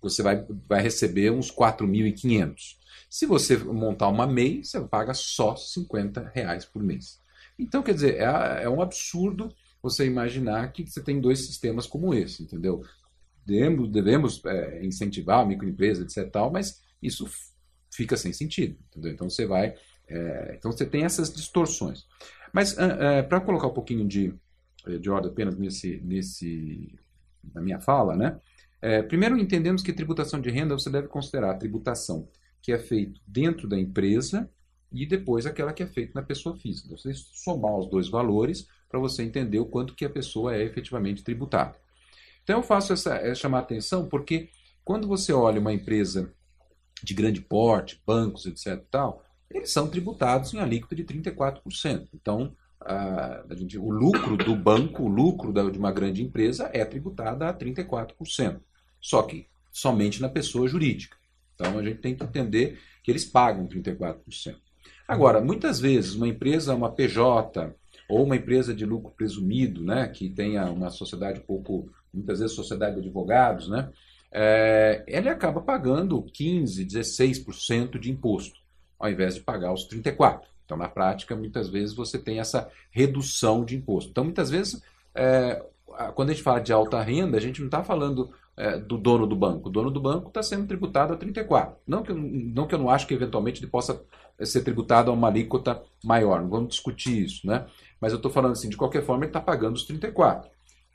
Speaker 3: você vai, vai receber uns 4.500. Se você montar uma MEI, você paga só 50 reais por mês. Então, quer dizer, é, é um absurdo você imaginar que você tem dois sistemas como esse, entendeu? Devemos, devemos é, incentivar a microempresa, etc. Tal, mas isso fica sem sentido. Entendeu? Então você vai. É, então você tem essas distorções. Mas é, para colocar um pouquinho de, de ordem apenas nesse, nesse, na minha fala, né? É, primeiro entendemos que tributação de renda você deve considerar a tributação que é feita dentro da empresa e depois aquela que é feita na pessoa física. Então, você somar os dois valores para você entender o quanto que a pessoa é efetivamente tributada. Então eu faço essa, essa chamar atenção porque quando você olha uma empresa de grande porte, bancos, etc. Tal, eles são tributados em alíquota de 34%. Então, a, a gente, o lucro do banco, o lucro da, de uma grande empresa é tributado a 34%. Só que somente na pessoa jurídica. Então, a gente tem que entender que eles pagam 34%. Agora, muitas vezes, uma empresa, uma PJ, ou uma empresa de lucro presumido, né, que tenha uma sociedade pouco, muitas vezes sociedade de advogados, né, é, acaba pagando 15%, 16% de imposto, ao invés de pagar os 34%. Então, na prática, muitas vezes você tem essa redução de imposto. Então, muitas vezes, é, quando a gente fala de alta renda, a gente não está falando é, do dono do banco. O dono do banco está sendo tributado a 34%. Não que, eu, não que eu não acho que eventualmente ele possa ser tributado a uma alíquota maior, não vamos discutir isso, né? Mas eu estou falando assim, de qualquer forma, ele está pagando os 34%.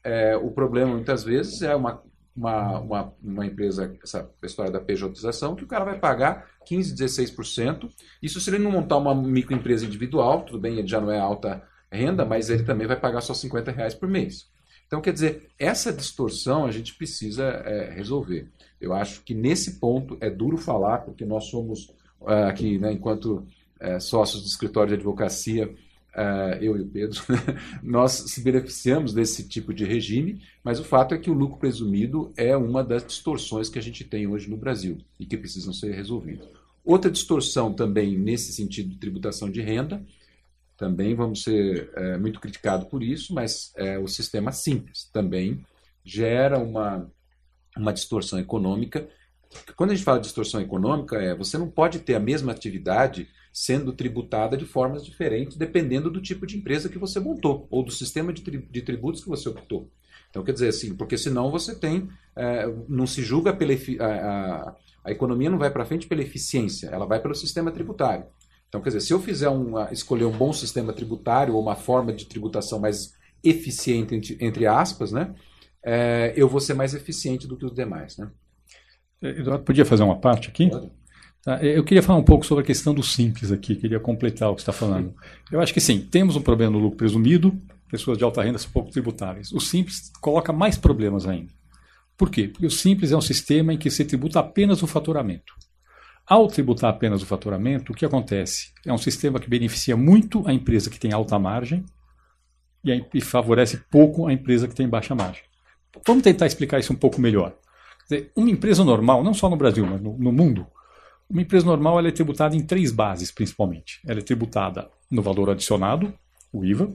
Speaker 3: É, o problema, muitas vezes, é uma uma, uma, uma empresa, essa história da pejotização, que o cara vai pagar 15%, 16%. Isso se ele não montar uma microempresa individual, tudo bem, ele já não é alta renda, mas ele também vai pagar só 50 reais por mês. Então, quer dizer, essa distorção a gente precisa é, resolver. Eu acho que nesse ponto é duro falar, porque nós somos uh, aqui, né, enquanto uh, sócios do escritório de advocacia, uh, eu e o Pedro, nós se beneficiamos desse tipo de regime, mas o fato é que o lucro presumido é uma das distorções que a gente tem hoje no Brasil e que precisam ser resolvidas. Outra distorção também nesse sentido de tributação de renda, também vamos ser é, muito criticados por isso, mas é, o sistema simples também gera uma, uma distorção econômica. Quando a gente fala de distorção econômica, é você não pode ter a mesma atividade sendo tributada de formas diferentes, dependendo do tipo de empresa que você montou, ou do sistema de, tri de tributos que você optou. Então, quer dizer assim, porque senão você tem, é, não se julga pela. A, a, a economia não vai para frente pela eficiência, ela vai pelo sistema tributário. Então, quer dizer, se eu fizer uma, escolher um bom sistema tributário ou uma forma de tributação mais eficiente, entre, entre aspas, né, é, eu vou ser mais eficiente do que os demais. Né?
Speaker 2: Eduardo, podia fazer uma parte aqui? Pode. Tá, eu queria falar um pouco sobre a questão do simples aqui, queria completar o que você está falando. Eu acho que sim, temos um problema no lucro presumido, pessoas de alta renda são pouco tributáveis. O simples coloca mais problemas ainda. Por quê? Porque o simples é um sistema em que se tributa apenas o faturamento. Ao tributar apenas o faturamento, o que acontece? É um sistema que beneficia muito a empresa que tem alta margem e, favorece pouco a empresa que tem baixa margem. vamos tentar explicar isso um pouco melhor. Dizer, uma empresa normal, não só no Brasil, mas no, no mundo, uma empresa normal é tributada em três bases, principalmente. Ela é tributada no valor adicionado, o IVA,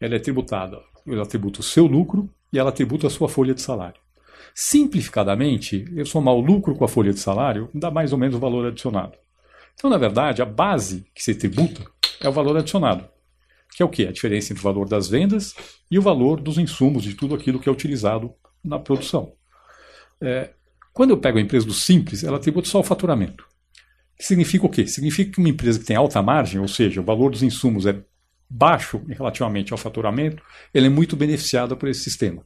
Speaker 2: ela é tributada, ela tributa o seu lucro e ela tributa a sua folha de salário. Simplificadamente, eu somar o lucro com a folha de salário dá mais ou menos o valor adicionado. Então, na verdade, a base que se tributa é o valor adicionado, que é o quê? A diferença entre o valor das vendas e o valor dos insumos, de tudo aquilo que é utilizado na produção. É, quando eu pego a empresa do Simples, ela tributa só o faturamento. Significa o quê? Significa que uma empresa que tem alta margem, ou seja, o valor dos insumos é baixo relativamente ao faturamento, ela é muito beneficiada por esse sistema.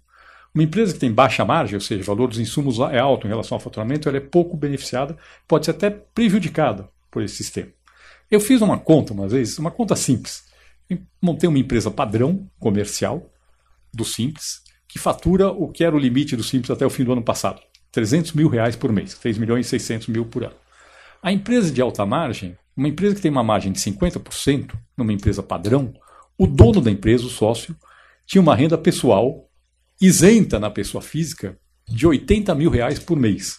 Speaker 2: Uma empresa que tem baixa margem, ou seja, o valor dos insumos é alto em relação ao faturamento, ela é pouco beneficiada, pode ser até prejudicada por esse sistema. Eu fiz uma conta uma vez, uma conta simples. montei uma empresa padrão comercial do Simples, que fatura o que era o limite do Simples até o fim do ano passado. 300 mil reais por mês, 3 milhões e 600 mil por ano. A empresa de alta margem, uma empresa que tem uma margem de 50%, numa empresa padrão, o dono da empresa, o sócio, tinha uma renda pessoal isenta na pessoa física de 80 mil reais por mês.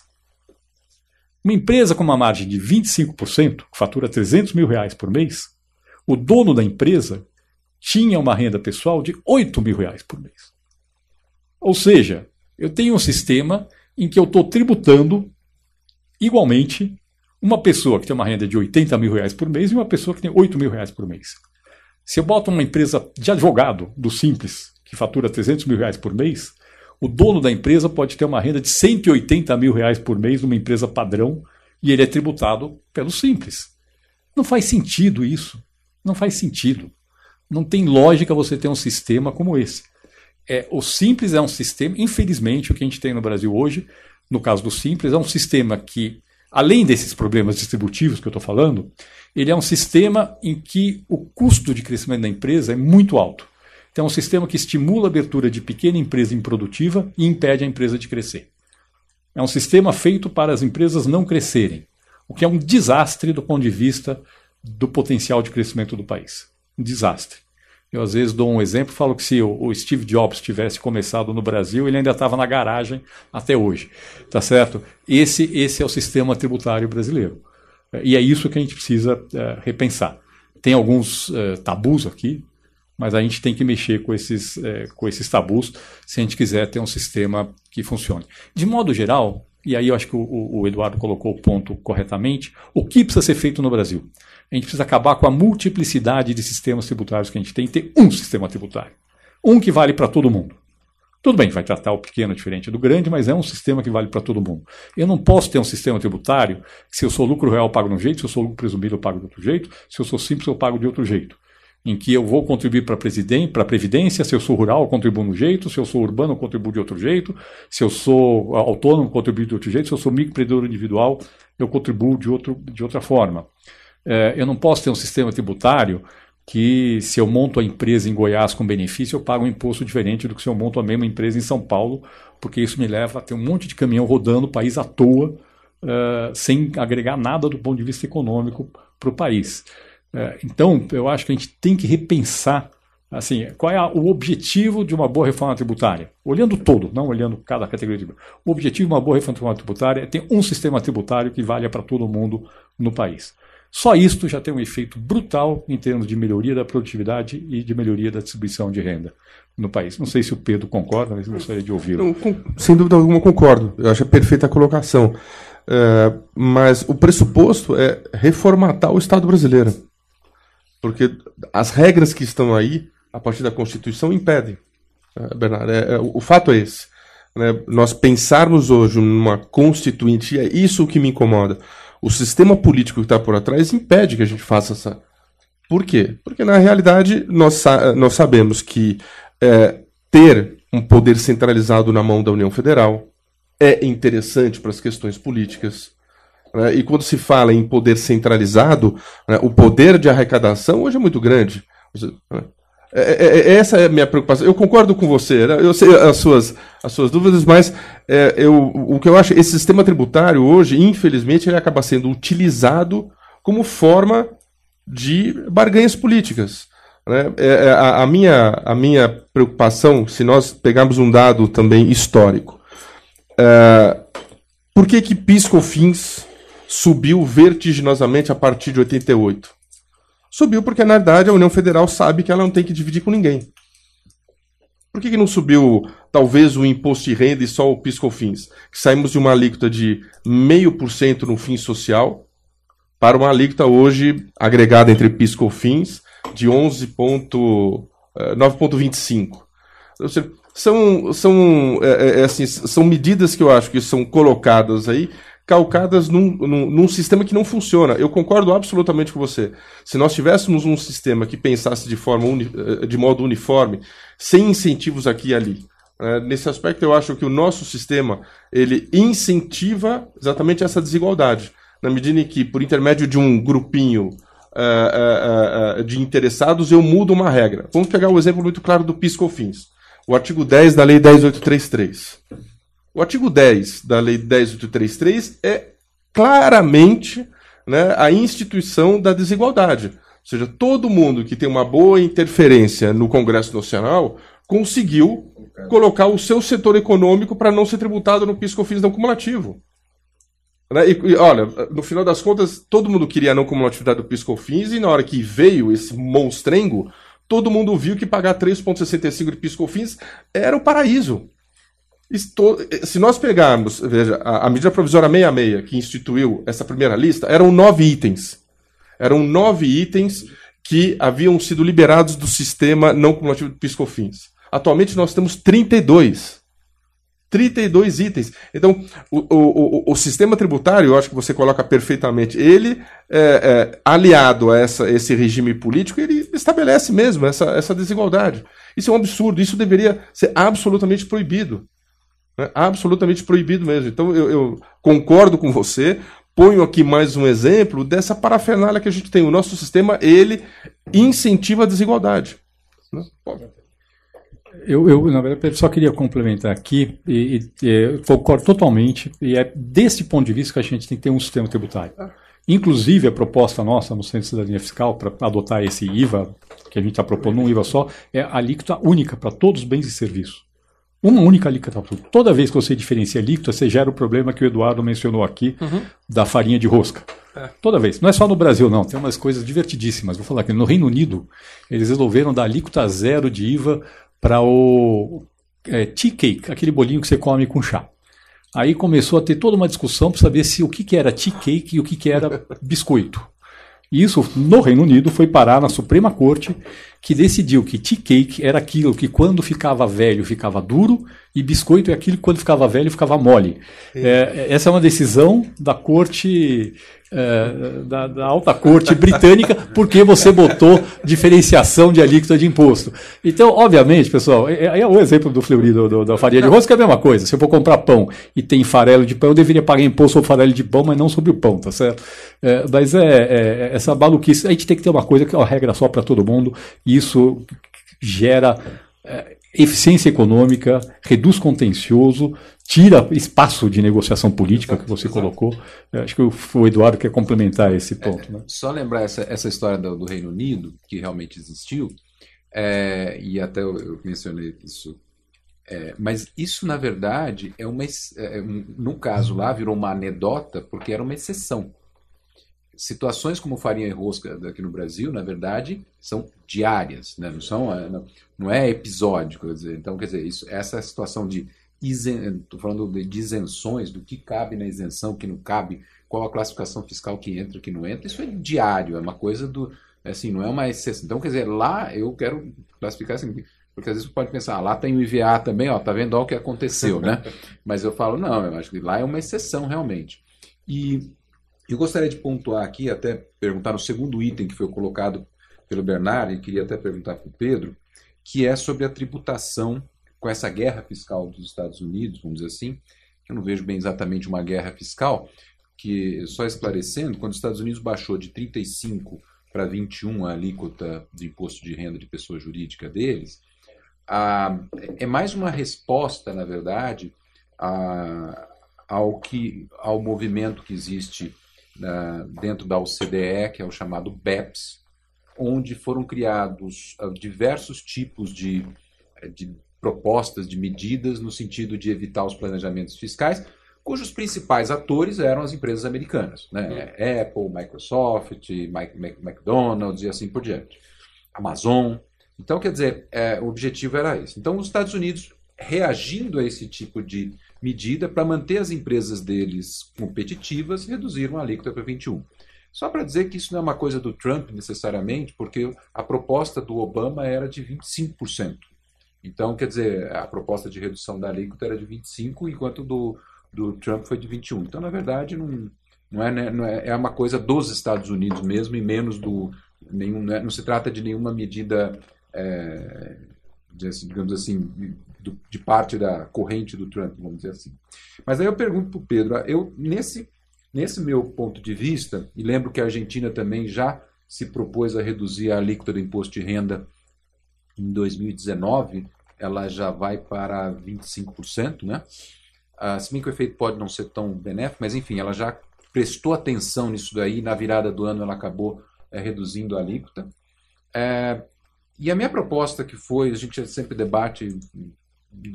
Speaker 2: Uma empresa com uma margem de 25%, que fatura 300 mil reais por mês, o dono da empresa tinha uma renda pessoal de 8 mil reais por mês. Ou seja, eu tenho um sistema em que eu estou tributando igualmente uma pessoa que tem uma renda de 80 mil reais por mês e uma pessoa que tem 8 mil reais por mês. Se eu boto uma empresa de advogado, do Simples, que fatura 300 mil reais por mês, o dono da empresa pode ter uma renda de 180 mil reais por mês numa empresa padrão e ele é tributado pelo Simples. Não faz sentido isso. Não faz sentido. Não tem lógica você ter um sistema como esse. É, o Simples é um sistema, infelizmente, o que a gente tem no Brasil hoje, no caso do Simples, é um sistema que além desses problemas distributivos que eu estou falando, ele é um sistema em que o custo de crescimento da empresa é muito alto. Então, é um sistema que estimula a abertura de pequena empresa improdutiva e impede a empresa de crescer. É um sistema feito para as empresas não crescerem, o que é um desastre do ponto de vista do potencial de crescimento do país. Um desastre. Eu às vezes dou um exemplo, falo que se o Steve Jobs tivesse começado no Brasil, ele ainda estava na garagem até hoje, tá certo? Esse, esse é o sistema tributário brasileiro e é isso que a gente precisa é, repensar. Tem alguns é, tabus aqui, mas a gente tem que mexer com esses, é, com esses tabus se a gente quiser ter um sistema que funcione. De modo geral, e aí eu acho que o, o Eduardo colocou o ponto corretamente, o que precisa ser feito no Brasil? A gente precisa acabar com a multiplicidade de sistemas tributários que a gente tem e ter um sistema tributário. Um que vale para todo mundo. Tudo bem, vai tratar o pequeno diferente do grande, mas é um sistema que vale para todo mundo. Eu não posso ter um sistema tributário que, se eu sou lucro real, eu pago de um jeito, se eu sou lucro presumido, eu pago de outro jeito, se eu sou simples, eu pago de outro jeito. Em que eu vou contribuir para a Previdência, se eu sou rural, eu contribuo de um jeito, se eu sou urbano, eu contribuo de outro jeito, se eu sou autônomo, eu contribuo de outro jeito, se eu sou microempreendedor individual, eu contribuo de, outro, de outra forma. É, eu não posso ter um sistema tributário que, se eu monto a empresa em Goiás com benefício, eu pago um imposto diferente do que se eu monto a mesma empresa em São Paulo, porque isso me leva a ter um monte de caminhão rodando o país à toa, uh, sem agregar nada do ponto de vista econômico para o país. Uh, então, eu acho que a gente tem que repensar assim, qual é o objetivo de uma boa reforma tributária? Olhando todo, não olhando cada categoria. De... O objetivo de uma boa reforma tributária é ter um sistema tributário que valha para todo mundo no país. Só isto já tem um efeito brutal em termos de melhoria da produtividade e de melhoria da distribuição de renda no país. Não sei se o Pedro concorda, mas gostaria de ouvi-lo.
Speaker 4: Sem dúvida alguma concordo. Eu acho a perfeita a colocação. É, mas o pressuposto é reformatar o Estado brasileiro. Porque as regras que estão aí, a partir da Constituição, impedem. É, Bernardo, é, é, o fato é esse. Né? Nós pensarmos hoje numa constituinte, é isso que me incomoda o sistema político que está por atrás impede que a gente faça essa. Por quê? Porque na realidade nós, nós sabemos que é, ter um poder centralizado na mão da União Federal é interessante para as questões políticas. Né? E quando se fala em poder centralizado, né, o poder de arrecadação hoje é muito grande. Né? É, é, é, essa é a minha preocupação. Eu concordo com você, né? eu sei as suas, as suas dúvidas, mas é, eu, o que eu acho, esse sistema tributário hoje, infelizmente, ele acaba sendo utilizado como forma de barganhas políticas. Né? É, é, a, a, minha, a minha preocupação, se nós pegarmos um dado também histórico, é, por que que PiscoFins subiu vertiginosamente a partir de 88? Subiu porque, na verdade, a União Federal sabe que ela não tem que dividir com ninguém. Por que, que não subiu, talvez, o imposto de renda e só o PiscoFins? Saímos de uma alíquota de 0,5% no fim social para uma alíquota hoje agregada entre PiscoFins de 11,9,25. Eh, são, são, é, é, assim, são medidas que eu acho que são colocadas aí, calcadas num, num, num, sistema que não funciona. Eu concordo absolutamente com você. Se nós tivéssemos um sistema que pensasse de forma uni, eh, de modo uniforme, sem incentivos aqui e ali, é, nesse aspecto eu acho que o nosso sistema ele incentiva exatamente essa desigualdade, na medida em que por intermédio de um grupinho uh, uh, uh, de interessados, eu mudo uma regra. Vamos pegar o um exemplo muito claro do PiscoFins. O artigo 10 da Lei 10833. O artigo 10 da Lei 10833 é claramente né, a instituição da desigualdade. Ou seja, todo mundo que tem uma boa interferência no Congresso Nacional conseguiu colocar o seu setor econômico para não ser tributado no PiscoFins não cumulativo. Né? E, e, olha, no final das contas, todo mundo queria não como atividade do PiscoFins e na hora que veio esse monstrengo, todo mundo viu que pagar 3,65 de PiscoFins era o paraíso. Estou, se nós pegarmos, veja, a, a medida provisória 66, que instituiu essa primeira lista, eram nove itens. Eram nove itens que haviam sido liberados do sistema não cumulativo de PiscoFins. Atualmente nós temos 32. 32 itens. Então, o, o, o, o, sistema tributário, eu acho que você coloca perfeitamente, ele, é, é, aliado a essa, esse regime político, ele estabelece mesmo essa, essa desigualdade. Isso é um absurdo, isso deveria ser absolutamente proibido. Né? Absolutamente proibido mesmo. Então, eu, eu concordo com você, ponho aqui mais um exemplo dessa parafernália que a gente tem. O nosso sistema, ele incentiva a desigualdade. Né?
Speaker 2: Eu, eu, na verdade, só queria complementar aqui, e, e, e, concordo totalmente, e é desse ponto de vista que a gente tem que ter um sistema tributário. Inclusive, a proposta nossa no Centro de Cidadania Fiscal para adotar esse IVA, que a gente está propondo um IVA só, é a alíquota única para todos os bens e serviços. Uma única alíquota. Toda vez que você diferencia alíquota, você gera o problema que o Eduardo mencionou aqui, uhum. da farinha de rosca. É. Toda vez. Não é só no Brasil, não. Tem umas coisas divertidíssimas. Vou falar aqui. No Reino Unido, eles resolveram dar alíquota zero de IVA para o é, tea cake, aquele bolinho que você come com chá. Aí começou a ter toda uma discussão para saber se o que, que era tea cake e o que, que era biscoito. Isso, no Reino Unido, foi parar na Suprema Corte, que decidiu que tea cake era aquilo que quando ficava velho ficava duro e biscoito é aquilo que quando ficava velho ficava mole. É, essa é uma decisão da Corte é, da, da, alta corte britânica porque você botou diferenciação de alíquota de imposto. Então, obviamente, pessoal, é, é, é o exemplo do Fleury do, do, da farinha de rosca, é a mesma coisa. Se eu for comprar pão e tem farelo de pão, eu deveria pagar imposto sobre farelo de pão, mas não sobre o pão, tá certo? É, mas é, é, essa maluquice. A gente tem que ter uma coisa que é uma regra só para todo mundo, e isso gera é, eficiência econômica, reduz contencioso, tira espaço de negociação política que você colocou. Eu acho que o Eduardo quer complementar esse é, ponto.
Speaker 3: É,
Speaker 2: né?
Speaker 3: Só lembrar essa, essa história do, do Reino Unido, que realmente existiu, é, e até eu, eu mencionei isso. É, mas isso, na verdade, é uma. É, no caso lá, virou uma anedota, porque era uma exceção. Situações como farinha e rosca aqui no Brasil, na verdade, são diárias, né? não, são, é, não, não é episódico. Quer dizer, então, quer dizer, isso, essa situação de estou falando de isenções, do que cabe na isenção, que não cabe, qual a classificação fiscal que entra, que não entra, isso é diário, é uma coisa do, assim, não é uma exceção. Então, quer dizer, lá eu quero classificar assim, porque às vezes você pode pensar, ah, lá tem o IVA também, ó, tá vendo ó, o que aconteceu, né? Mas eu falo, não, eu acho que lá é uma exceção realmente. E eu gostaria de pontuar aqui, até perguntar no segundo item que foi colocado pelo Bernardo, e queria até perguntar para o Pedro, que é sobre a tributação com essa guerra fiscal dos Estados Unidos, vamos dizer assim, eu não vejo bem exatamente uma guerra fiscal, que, só esclarecendo, quando os Estados Unidos baixou de 35 para 21 a alíquota de imposto de renda de pessoa jurídica deles, a, é mais uma resposta, na verdade, a, ao, que, ao movimento que existe dentro da OCDE, que é o chamado BEPS, onde foram criados uh, diversos tipos de, de propostas, de medidas no sentido de evitar os planejamentos fiscais, cujos principais atores eram as empresas americanas, né? Uhum. Apple, Microsoft, McDonald's e assim por diante. Amazon. Então, quer dizer, é, o objetivo era esse. Então, os Estados Unidos, reagindo a esse tipo de medida para manter as empresas deles competitivas, reduziram a alíquota para 21. Só para dizer que isso não é uma coisa do Trump necessariamente, porque a proposta do Obama era de 25%. Então, quer dizer, a proposta de redução da alíquota era de 25, enquanto do, do Trump foi de 21. Então, na verdade, não, não, é, né, não é, é uma coisa dos Estados Unidos mesmo e menos do nenhum, não, é, não se trata de nenhuma medida, é, de, digamos assim, do, de parte da corrente do Trump, vamos dizer assim. Mas aí eu pergunto para o Pedro, eu nesse nesse meu ponto de vista e lembro que a Argentina também já se propôs a reduzir a alíquota do imposto de renda em 2019, ela já vai para 25%, né? Ah, se bem que o efeito pode não ser tão benéfico, mas enfim, ela já prestou atenção nisso daí, na virada do ano ela acabou é, reduzindo a alíquota. É, e a minha proposta que foi, a gente sempre debate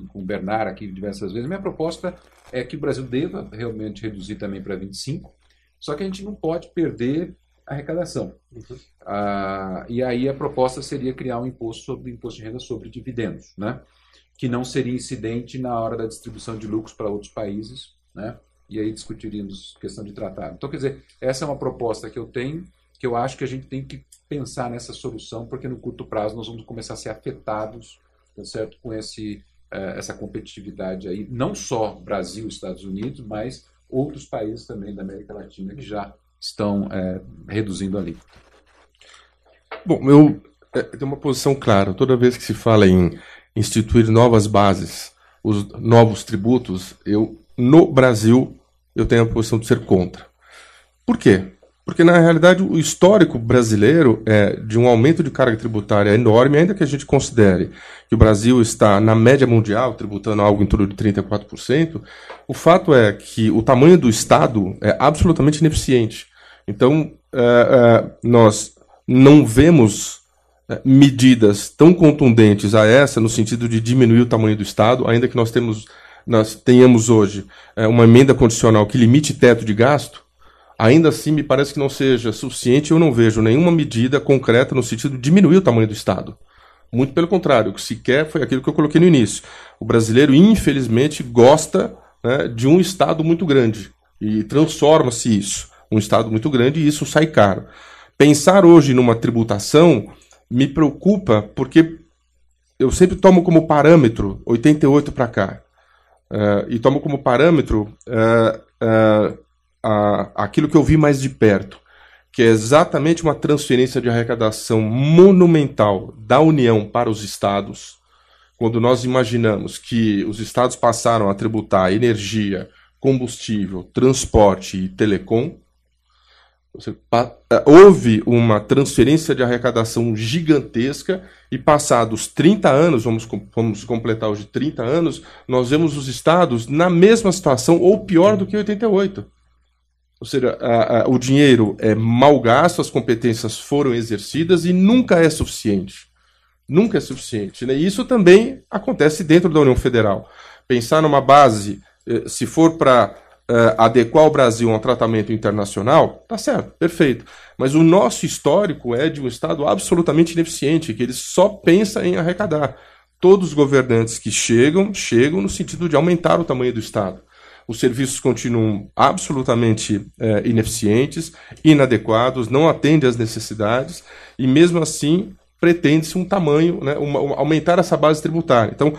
Speaker 3: com o Bernard aqui diversas vezes, minha proposta é que o Brasil deva realmente reduzir também para 25, só que a gente não pode perder a arrecadação. Uhum. Ah, e aí a proposta seria criar um imposto sobre imposto de renda sobre dividendos, né? que não seria incidente na hora da distribuição de lucros para outros países, né? e aí discutiríamos questão de tratado. Então, quer dizer, essa é uma proposta que eu tenho, que eu acho que a gente tem que pensar nessa solução, porque no curto prazo nós vamos começar a ser afetados tá certo? com esse, essa competitividade aí, não só Brasil, Estados Unidos, mas outros países também da América Latina que já estão é, reduzindo ali.
Speaker 4: Bom, eu é, tenho uma posição clara. Toda vez que se fala em instituir novas bases, os novos tributos, eu no Brasil eu tenho a posição de ser contra. Por quê? Porque, na realidade, o histórico brasileiro é de um aumento de carga tributária enorme, ainda que a gente considere que o Brasil está na média mundial, tributando algo em torno de 34%, o fato é que o tamanho do Estado é absolutamente ineficiente. Então, é, é, nós não vemos é, medidas tão contundentes a essa, no sentido de diminuir o tamanho do Estado, ainda que nós, temos, nós tenhamos hoje é, uma emenda condicional que limite teto de gasto, ainda assim me parece que não seja suficiente. Eu não vejo nenhuma medida concreta no sentido de diminuir o tamanho do Estado. Muito pelo contrário, o que se quer foi aquilo que eu coloquei no início. O brasileiro, infelizmente, gosta né, de um Estado muito grande e transforma-se isso um estado muito grande e isso sai caro. Pensar hoje numa tributação me preocupa porque eu sempre tomo como parâmetro 88 para cá. Uh, e tomo como parâmetro uh, uh, aquilo que eu vi mais de perto, que é exatamente uma transferência de arrecadação monumental da União para os estados. Quando nós imaginamos que os estados passaram a tributar energia, combustível, transporte e telecom, é, houve uma transferência de arrecadação gigantesca e passados 30 anos, vamos, vamos completar hoje 30 anos, nós vemos os estados na mesma situação ou pior do que 88. Ou seja, a, a, o dinheiro é mal gasto, as competências foram exercidas e nunca é suficiente. Nunca é suficiente. Né? E isso também acontece dentro da União Federal. Pensar numa base, eh, se for para uh, adequar o Brasil a um tratamento internacional, tá certo, perfeito. Mas o nosso histórico é de um Estado absolutamente ineficiente, que ele só pensa em arrecadar. Todos os governantes que chegam, chegam no sentido de aumentar o tamanho do Estado. Os serviços continuam absolutamente é, ineficientes, inadequados, não atendem às necessidades, e mesmo assim pretende-se um tamanho, né, uma, uma, aumentar essa base tributária. Então,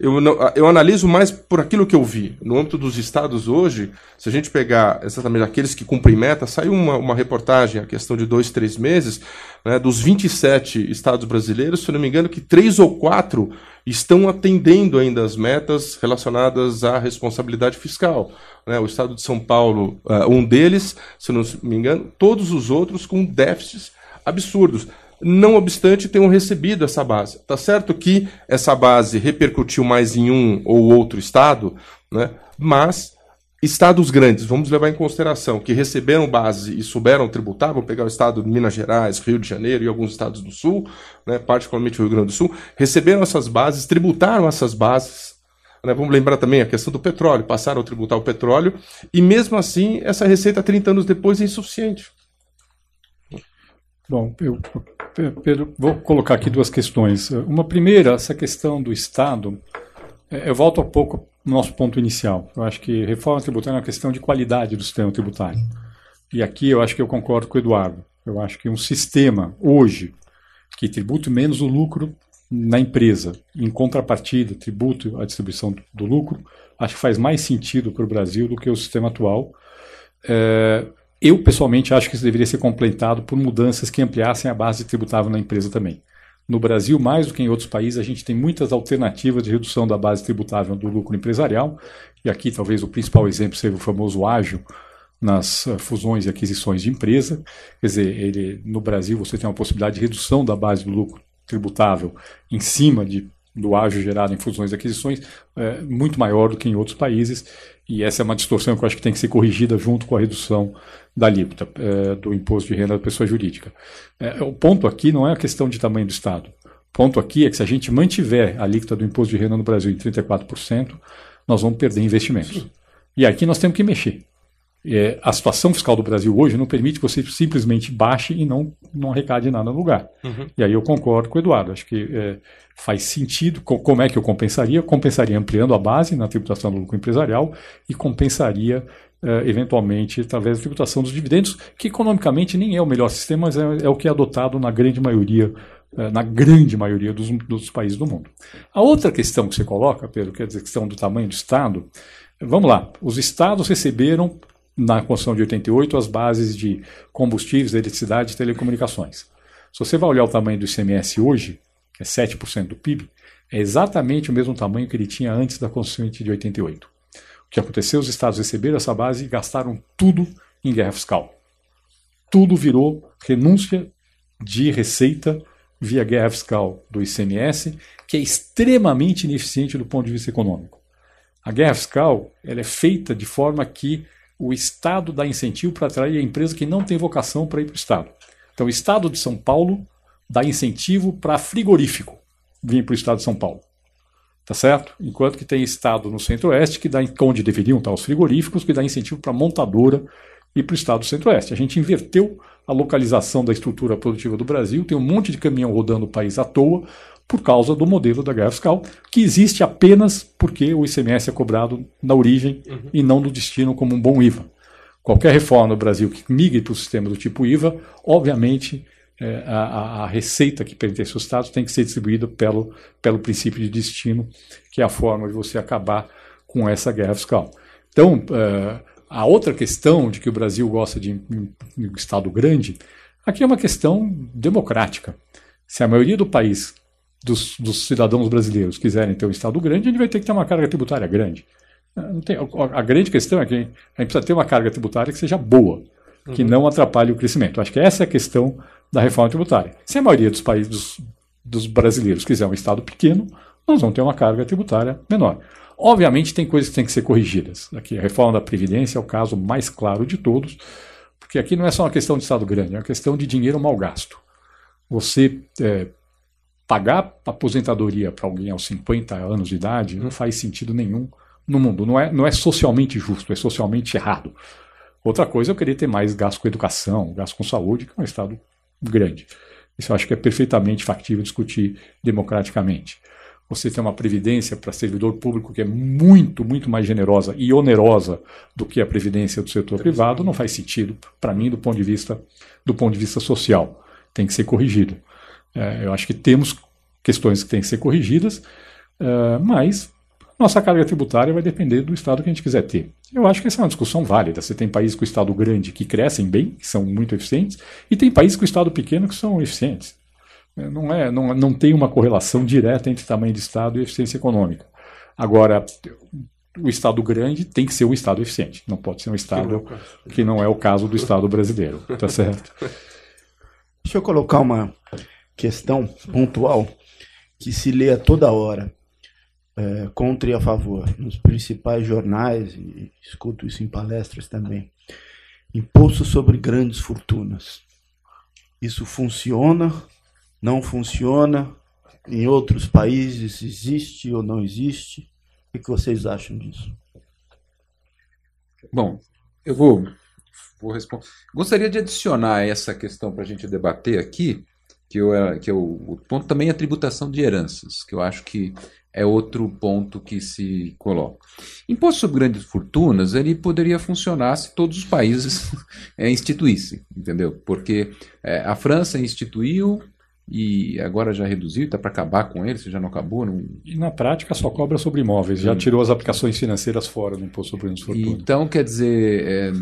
Speaker 4: eu, eu analiso mais por aquilo que eu vi. No âmbito dos estados hoje, se a gente pegar exatamente aqueles que cumprem meta, saiu uma, uma reportagem, a questão de dois, três meses, né, dos 27 estados brasileiros, se não me engano, que três ou quatro estão atendendo ainda as metas relacionadas à responsabilidade fiscal. Né, o estado de São Paulo, uh, um deles, se não me engano, todos os outros com déficits absurdos não obstante tenham recebido essa base. Tá certo que essa base repercutiu mais em um ou outro estado, né? mas estados grandes, vamos levar em consideração, que receberam base e souberam tributar, vou pegar o estado de Minas Gerais, Rio de Janeiro e alguns estados do Sul, né, particularmente o Rio Grande do Sul, receberam essas bases, tributaram essas bases. Né, vamos lembrar também a questão do petróleo, passaram a tributar o petróleo, e mesmo assim, essa receita 30 anos depois é insuficiente.
Speaker 2: Bom, eu, Pedro, vou colocar aqui duas questões. Uma primeira, essa questão do Estado. É, eu volto um pouco no nosso ponto inicial. Eu acho que reforma tributária é uma questão de qualidade do sistema tributário. E aqui eu acho que eu concordo com o Eduardo. Eu acho que um sistema, hoje, que tribute menos o lucro na empresa, em contrapartida, tributo a distribuição do lucro, acho que faz mais sentido para o Brasil do que o sistema atual. É, eu, pessoalmente, acho que isso deveria ser completado por mudanças que ampliassem a base tributável na empresa também. No Brasil, mais do que em outros países, a gente tem muitas alternativas de redução da base tributável do lucro empresarial, e aqui talvez o principal exemplo seja o famoso ágil nas eh, fusões e aquisições de empresa. Quer dizer, ele, no Brasil você tem uma possibilidade de redução da base do lucro tributável em cima de, do ágio gerado em fusões e aquisições é, muito maior do que em outros países, e essa é uma distorção que eu acho que tem que ser corrigida junto com a redução da alíquota é, do imposto de renda da pessoa jurídica. É, o ponto aqui não é a questão de tamanho do Estado. O ponto aqui é que se a gente mantiver a alíquota do imposto de renda no Brasil em 34%, nós vamos perder investimentos. E aqui nós temos que mexer. É, a situação fiscal do Brasil hoje não permite que você simplesmente baixe e não, não arrecade nada no lugar. Uhum. E aí eu concordo com o Eduardo. Acho que é, faz sentido. Como é que eu compensaria? Compensaria ampliando a base na tributação do lucro empresarial e compensaria Uh, eventualmente através da tributação dos dividendos, que economicamente nem é o melhor sistema, mas é, é o que é adotado na grande maioria, uh, na grande maioria dos, dos, países do mundo. A outra questão que você coloca, Pedro, que é a questão do tamanho do Estado, vamos lá, os Estados receberam na Constituição de 88 as bases de combustíveis, eletricidade e telecomunicações. Se você vai olhar o tamanho do ICMS hoje, que é 7% do PIB, é exatamente o mesmo tamanho que ele tinha antes da Constituição de 88. O que aconteceu? Os estados receberam essa base e gastaram tudo em guerra fiscal. Tudo virou renúncia de receita via guerra fiscal do ICMS, que é extremamente ineficiente do ponto de vista econômico. A guerra fiscal ela é feita de forma que o Estado dá incentivo para atrair a empresa que não tem vocação para ir para o Estado. Então, o Estado de São Paulo dá incentivo para frigorífico vir para o Estado de São Paulo. Tá certo? Enquanto que tem Estado no Centro-Oeste, que dá, onde deveriam estar os frigoríficos, que dá incentivo para montadora e para o Estado do Centro-Oeste. A gente inverteu a localização da estrutura produtiva do Brasil, tem um monte de caminhão rodando o país à toa, por causa do modelo da guerra fiscal, que existe apenas porque o ICMS é cobrado na origem uhum. e não no destino como um bom IVA. Qualquer reforma no Brasil que migre para o sistema do tipo IVA, obviamente é, a, a, receita que pertence ao Estado tem que ser distribuída pelo, pelo princípio de destino, que é a forma de você acabar com essa guerra fiscal. Então, uh, a outra questão de que o Brasil gosta de um Estado grande, aqui é uma questão democrática. Se a maioria do país dos, dos, cidadãos brasileiros quiserem ter um Estado grande, a gente vai ter que ter uma carga tributária grande. Tem, a, grande questão é que a gente precisa ter uma carga tributária que seja boa, que uhum. não atrapalhe o crescimento. Acho que essa é a questão da reforma tributária. Se a maioria dos países dos, dos brasileiros quiser um Estado pequeno, nós vamos ter uma carga tributária menor. Obviamente, tem coisas que têm que ser corrigidas. Aqui, a reforma da Previdência é o caso mais claro de todos, porque aqui não é só uma questão de Estado grande, é uma questão de dinheiro mal gasto. Você é, pagar aposentadoria para alguém aos 50 anos de idade não faz sentido nenhum no mundo. Não é, não é socialmente justo, é socialmente errado. Outra coisa é eu querer ter mais gasto com educação, gasto com saúde, que é um Estado grande. Isso eu acho que é perfeitamente factível discutir democraticamente. Você tem uma previdência para servidor público que é muito, muito mais generosa e onerosa do que a previdência do setor privado, não faz sentido para mim do ponto de vista do ponto de vista social. Tem que ser corrigido. É, eu acho que temos questões que têm que ser corrigidas, é, mas nossa carga tributária vai depender do Estado que a gente quiser ter. Eu acho que essa é uma discussão válida. Você tem países com Estado grande que crescem bem, que são muito eficientes, e tem países com Estado pequeno que são eficientes. É, não, é, não, não tem uma correlação direta entre tamanho de Estado e eficiência econômica. Agora, o Estado grande tem que ser um Estado eficiente. Não pode ser um Estado que não é o caso do Estado brasileiro. Tá certo?
Speaker 1: Deixa eu colocar uma questão pontual que se lê a toda hora. é, contra e a favor, nos principais jornais, e escuto isso em palestras também. Imposto sobre grandes fortunas. Isso funciona? Não funciona? Em outros países existe ou não existe? O que vocês acham disso?
Speaker 3: Bom, eu vou, vou responder. Gostaria de adicionar essa questão para a gente debater aqui, que, eu, que é o, o ponto também é a tributação de heranças, que eu acho que é outro ponto que se coloca. Imposto sobre grandes fortunas, ele poderia funcionar se todos os países é, instituíssem, entendeu? Porque é, a França instituiu e agora já reduziu, está para acabar com ele, se já não acabou. Não...
Speaker 2: E na prática só cobra sobre imóveis, já tirou as aplicações financeiras fora do imposto sobre grandes fortunas.
Speaker 3: Então, quer dizer, é,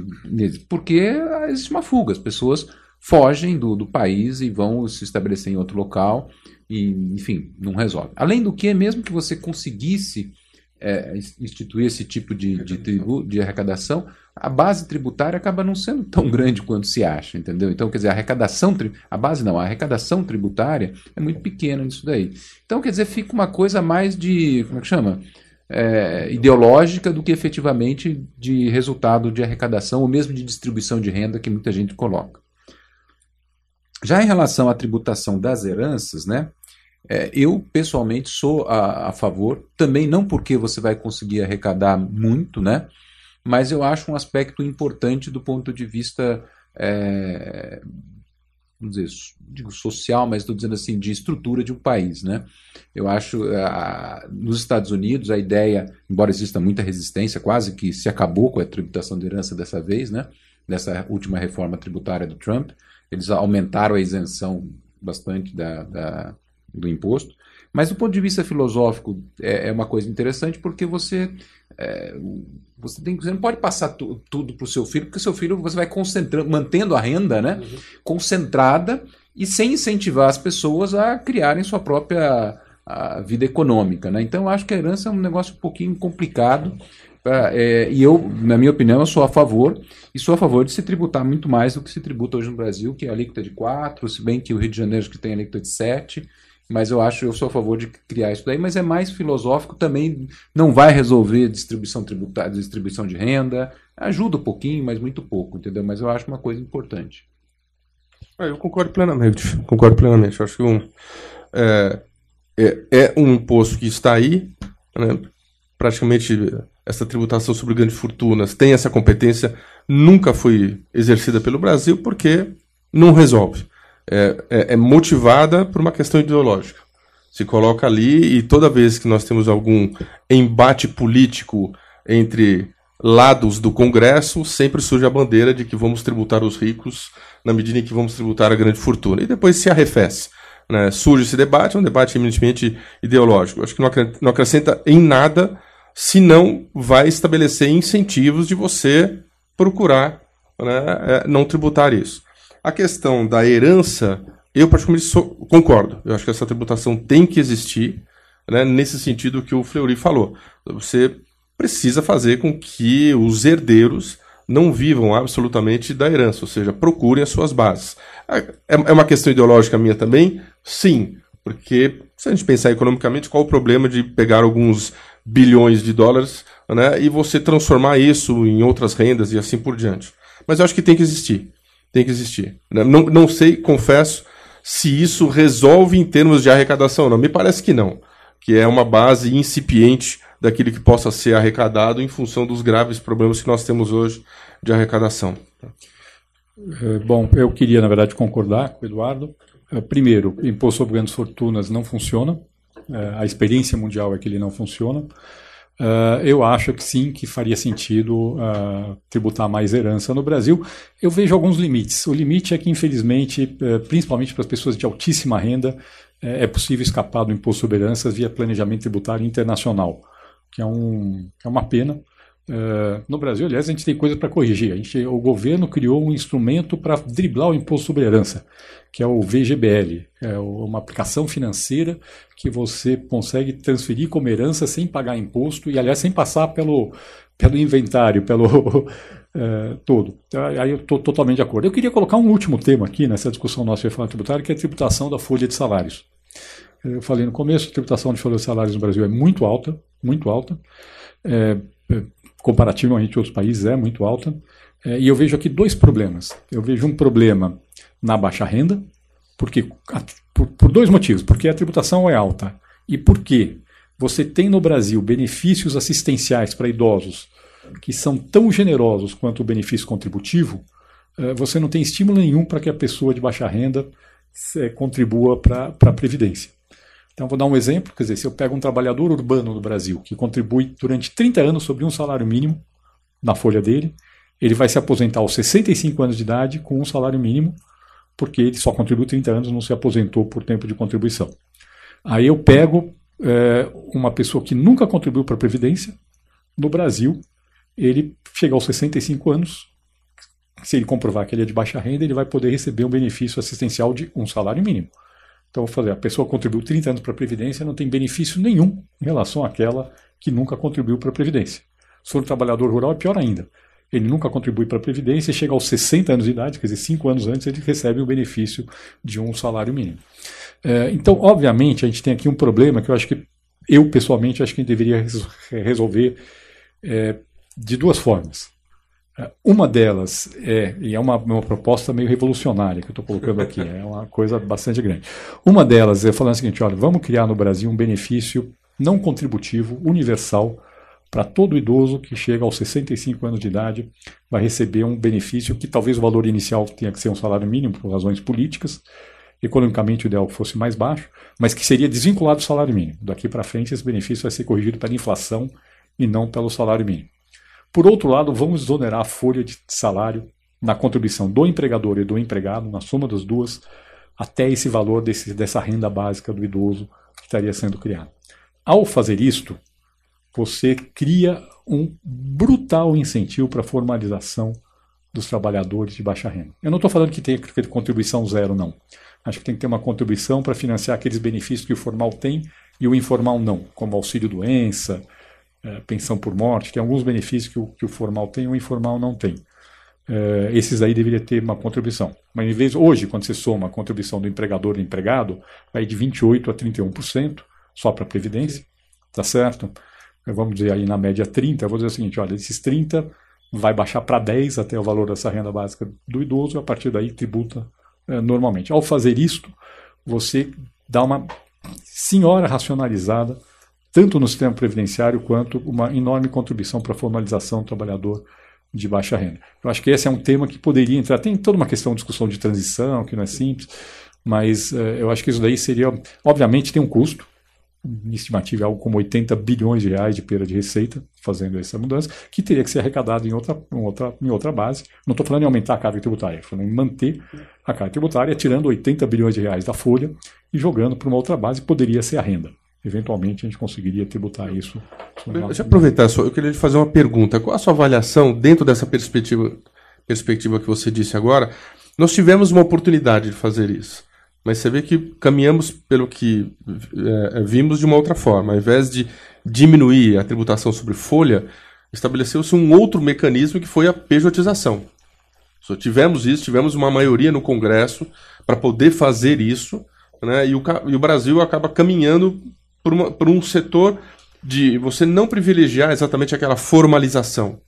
Speaker 3: porque existe uma fuga, as pessoas fogem do, do país e vão se estabelecer em outro local e, enfim, não resolve. Além do que, mesmo que você conseguisse é, instituir esse tipo de, de, tribu, de arrecadação, a base tributária acaba não sendo tão grande quanto se acha, entendeu? Então, quer dizer, a arrecadação, a base não, a arrecadação tributária é muito pequena nisso daí. Então, quer dizer, fica uma coisa mais de, como é que chama? É, ideológica do que efetivamente de resultado de arrecadação ou mesmo de distribuição de renda que muita gente coloca. Já em relação à tributação das heranças, né, é, eu pessoalmente sou a, a, favor, também não porque você vai conseguir arrecadar muito, né, mas eu acho um aspecto importante do ponto de vista, é, vamos dizer, digo social, mas estou dizendo assim, de estrutura de um país, né. Eu acho, a, nos Estados Unidos, a ideia, embora exista muita resistência, quase que se acabou com a tributação de herança dessa vez, né, dessa última reforma tributária do Trump, eles aumentaram a isenção bastante da, da, do imposto. Mas do ponto de vista filosófico é, é uma coisa interessante porque você é, você, tem, você não pode passar tu, tudo para o seu filho, porque seu filho você vai concentrando, mantendo a renda né, uhum. concentrada e sem incentivar as pessoas a criarem sua própria vida econômica. Né? Então eu acho que a herança é um negócio um pouquinho complicado é, e eu, na minha opinião, eu sou a favor, e sou a favor de se tributar muito mais do que se tributa hoje no Brasil, que é a alíquota de 4, se bem que o Rio de Janeiro que tem a alíquota de 7, mas eu acho, eu sou a favor de criar isso daí, mas é mais filosófico também, não vai resolver distribuição tributária, distribuição de renda, ajuda um pouquinho, mas muito pouco, entendeu? Mas eu acho uma coisa importante.
Speaker 4: Ah, eu concordo plenamente, concordo plenamente. Acho que um, é, é, é um imposto que está aí, né, praticamente essa tributação sobre grandes fortunas tem essa competência, nunca foi exercida pelo Brasil porque não resolve. É, é, é, motivada por uma questão ideológica. Se coloca ali e toda vez que nós temos algum embate político entre lados do Congresso, sempre surge a bandeira de que vamos tributar os ricos na medida em que vamos tributar a grande fortuna. E depois se arrefece. Né? Surge esse debate, é um debate eminentemente ideológico. Acho que não acrescenta em nada se não vai estabelecer incentivos de você procurar né, é, não tributar isso. A questão da herança, eu particularmente sou, concordo. Eu acho que essa tributação tem que existir, né, nesse sentido que o Fleury falou. Você precisa fazer com que os herdeiros não vivam absolutamente da herança, ou seja, procurem as suas bases. É, é uma questão ideológica minha também? Sim, porque se a gente pensar economicamente, qual o problema de pegar alguns bilhões de dólares né, e você transformar isso em outras rendas e assim por diante. Mas eu acho que tem que existir. Tem que existir. Né? Não, não sei, confesso, se isso resolve em termos de arrecadação. Não, me parece que não. Que é uma base incipiente daquilo que possa ser arrecadado em função dos graves problemas que nós temos hoje de arrecadação.
Speaker 2: É, bom, eu queria, na verdade, concordar com o Eduardo. É, primeiro, imposto sobre grandes fortunas não funciona. É, a experiência mundial é que ele não funciona. Uh, eu acho que sim, que faria sentido uh, tributar mais herança no Brasil. Eu vejo alguns limites. O limite é que, infelizmente, uh, principalmente para as pessoas de altíssima renda, é possível escapar do imposto sobre heranças via planejamento tributário internacional, que é, um, é uma pena. Uh, no Brasil, aliás, a gente tem coisa para corrigir. A gente, o governo criou um instrumento para driblar o imposto sobre herança, que é o VGBL. É uma aplicação financeira que você consegue transferir como herança sem pagar imposto e, aliás, sem passar pelo, pelo inventário, pelo uh, todo. Aí eu estou totalmente de acordo. Eu queria colocar um último tema aqui nessa discussão nossa de reforma tributária, que é a tributação da folha de salários. Eu falei no começo, a tributação de folha de salários no Brasil é muito alta, muito alta. É, comparativamente a outros países, é muito alta. É, e eu vejo aqui dois problemas. Eu vejo um problema na baixa renda, porque por, por dois motivos. Porque a tributação é alta e porque você tem no Brasil benefícios assistenciais para idosos que são tão generosos quanto o benefício contributivo, é, você não tem estímulo nenhum para que a pessoa de baixa renda é, contribua para a Previdência. Então, vou dar um exemplo: quer dizer, se eu pego um trabalhador urbano no Brasil que contribui durante 30 anos sobre um salário mínimo na folha dele, ele vai se aposentar aos 65 anos de idade com um salário mínimo, porque ele só contribuiu 30 anos, não se aposentou por tempo de contribuição. Aí eu pego é, uma pessoa que nunca contribuiu para a Previdência, no Brasil, ele chega aos 65 anos, se ele comprovar que ele é de baixa renda, ele vai poder receber um benefício assistencial de um salário mínimo. Então, vou fazer, a pessoa contribuiu 30 anos para a Previdência não tem benefício nenhum em relação àquela que nunca contribuiu para a Previdência. Se for um trabalhador rural, é pior ainda. Ele nunca contribui para a Previdência e chega aos 60 anos de idade, quer dizer, 5 anos antes, ele recebe o benefício de um salário mínimo. É, então, obviamente, a gente tem aqui um problema que eu acho que, eu pessoalmente, acho que a gente deveria resolver é, de duas formas. Uma delas é, e é uma, uma proposta meio revolucionária que eu estou colocando aqui, é uma coisa bastante grande. Uma delas é falando o seguinte: olha, vamos criar no Brasil um benefício não contributivo, universal, para todo idoso que chega aos 65 anos de idade, vai receber um benefício que talvez o valor inicial tenha que ser um salário mínimo por razões políticas, economicamente o ideal que fosse mais baixo, mas que seria desvinculado do salário mínimo. Daqui para frente esse benefício vai ser corrigido pela inflação e não pelo salário mínimo. Por outro lado, vamos exonerar a folha de salário na contribuição do empregador e do empregado, na soma das duas, até esse valor desse, dessa renda básica do idoso que estaria sendo criado. Ao fazer isto, você cria um brutal incentivo para a formalização dos trabalhadores de baixa renda. Eu não estou falando que tenha que ter contribuição zero, não. Acho que tem que ter uma contribuição para financiar aqueles benefícios que o formal tem e o informal não, como auxílio-doença, é, pensão por morte, tem alguns benefícios que o, que o formal tem e o informal não tem. É, esses aí deveria ter uma contribuição. Mas em vez hoje, quando você soma a contribuição do empregador e do empregado, vai de 28 a 31% só para a previdência, tá certo? Vamos dizer aí na média 30, eu vou dizer o seguinte, olha, esses 30 vai baixar para 10 até o valor dessa renda básica do idoso e a partir daí tributa é, normalmente. Ao fazer isto, você dá uma senhora racionalizada tanto no sistema previdenciário quanto uma enorme contribuição para a formalização do trabalhador de baixa renda. Eu acho que esse é um tema que poderia entrar. Tem toda uma questão de discussão de transição, que não é simples, mas uh, eu acho que isso daí seria. Obviamente, tem um custo. Estimativa é algo como 80 bilhões de reais de perda de receita fazendo essa mudança, que teria que ser arrecadado em outra, em outra, em outra base. Não estou falando em aumentar a carga tributária, estou falando em manter a carga tributária, tirando 80 bilhões de reais da folha e jogando para uma outra base, poderia ser a renda eventualmente a gente conseguiria tributar isso.
Speaker 4: Deixa eu aproveitar, só, eu queria te fazer uma pergunta. Qual a sua avaliação dentro dessa perspectiva, perspectiva que você disse agora? Nós tivemos uma oportunidade de fazer isso, mas você vê que caminhamos pelo que é, vimos de uma outra forma. Ao invés de diminuir a tributação sobre folha, estabeleceu-se um outro mecanismo que foi a pejotização. Só tivemos isso, tivemos uma maioria no Congresso para poder fazer isso, né, e, o, e o Brasil acaba caminhando por, uma, por um setor de você não privilegiar exatamente aquela formalização.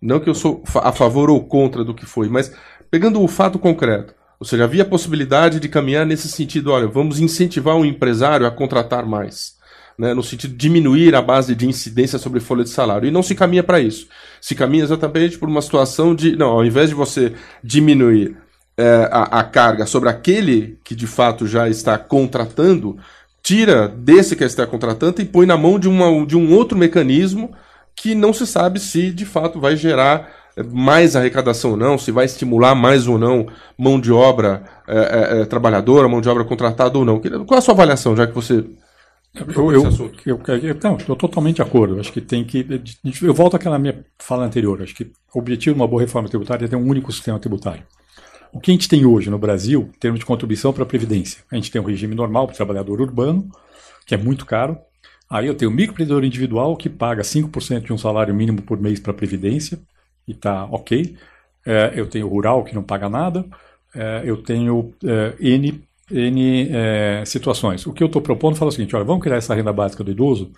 Speaker 4: Não que eu sou a favor ou contra do que foi, mas pegando o fato concreto. Ou seja, havia a possibilidade de caminhar nesse sentido, olha, vamos incentivar o empresário a contratar mais. Né, no sentido de diminuir a base de incidência sobre folha de salário. E não se caminha para isso. Se caminha exatamente por uma situação de, não, ao invés de você diminuir é, a, a carga sobre aquele que de fato já está contratando, tira desse que está contratando e põe na mão de, uma, de um outro mecanismo que não se sabe se de fato vai gerar mais arrecadação ou não, se vai estimular mais ou não mão de obra é, é, é trabalhadora, mão de obra contratada ou não. Qual é a sua avaliação, já que você.
Speaker 2: Eu, eu, eu, eu, não, estou totalmente de acordo. Acho que tem que. Eu volto àquela minha fala anterior. Acho que o objetivo de uma boa reforma tributária é ter um único sistema tributário. O que a gente tem hoje no Brasil, em termos de contribuição para a Previdência? A gente tem um regime normal para o trabalhador urbano, que é muito caro. Aí eu tenho o microempreendedor individual, que paga 5% de um salário mínimo por mês para a Previdência, e está ok. É, eu tenho o rural, que não paga nada. É, eu tenho é, N N é, situações. O que eu estou propondo fala o seguinte: olha, vamos criar essa renda básica do idoso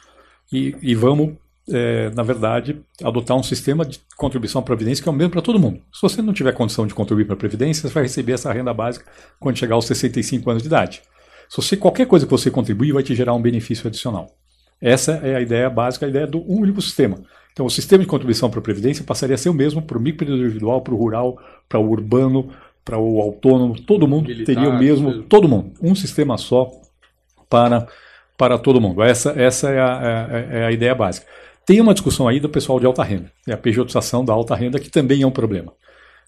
Speaker 2: e, e vamos, é, na verdade, adotar um sistema de contribuição à Previdência que é o mesmo para todo mundo. Se você não tiver condição de contribuir para a Previdência, você vai receber essa renda básica quando chegar aos 65 anos de idade. Se você, qualquer coisa que você contribuir vai te gerar um benefício adicional. Essa é a ideia básica, a ideia do único sistema. Então, o sistema de contribuição para a Previdência passaria a ser o mesmo para o micro individual, para o rural, para o urbano, para o autônomo, todo mundo Militar, teria o mesmo, todo mundo, um sistema só para, para todo mundo. Essa, essa é, a, é, é a ideia básica. Tem uma discussão aí do pessoal de alta renda, é a pejotização da alta renda, que também é um problema.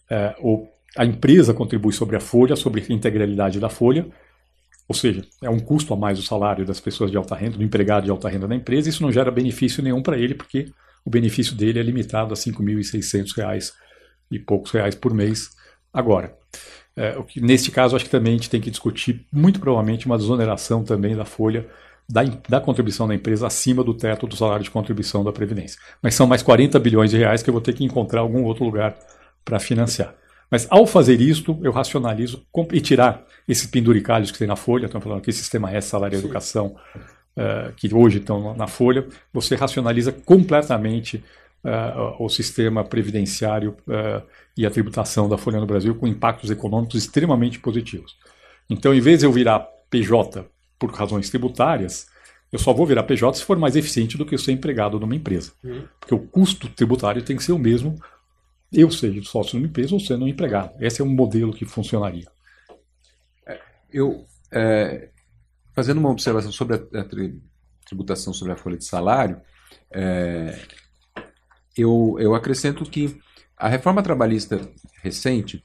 Speaker 2: É, o, a empresa contribui sobre a folha, sobre a integralidade da folha, ou seja, é um custo a mais o salário das pessoas de alta renda, do empregado de alta renda da empresa, isso não gera benefício nenhum para ele, porque o benefício dele é limitado a R$ 5.600 e poucos reais por mês agora. É, neste caso, acho que também a gente tem que discutir, muito provavelmente, uma desoneração também da folha da, da, contribuição da empresa acima do teto do salário de contribuição da Previdência. Mas são mais 40 bilhões de reais que eu vou ter que encontrar algum outro lugar para financiar. Mas ao fazer isto, eu racionalizo e tirar esses penduricalhos que tem na folha, estamos falando aqui sistema S, salário e educação, uh, que hoje estão na folha, você racionaliza completamente uh, o sistema previdenciário uh, e a tributação da folha no Brasil com impactos econômicos extremamente positivos. Então, em vez de eu virar PJ por razões tributárias, eu só vou virar PJ se for mais eficiente do que eu ser empregado numa empresa. Uhum. Porque o custo tributário tem que ser o mesmo eu seja sócio numa empresa ou sendo um empregado. Esse é um modelo que funcionaria.
Speaker 3: É, eu, é, fazendo uma observação sobre a, a, tributação sobre a folha de salário, é, eu, eu acrescento que a reforma trabalhista recente,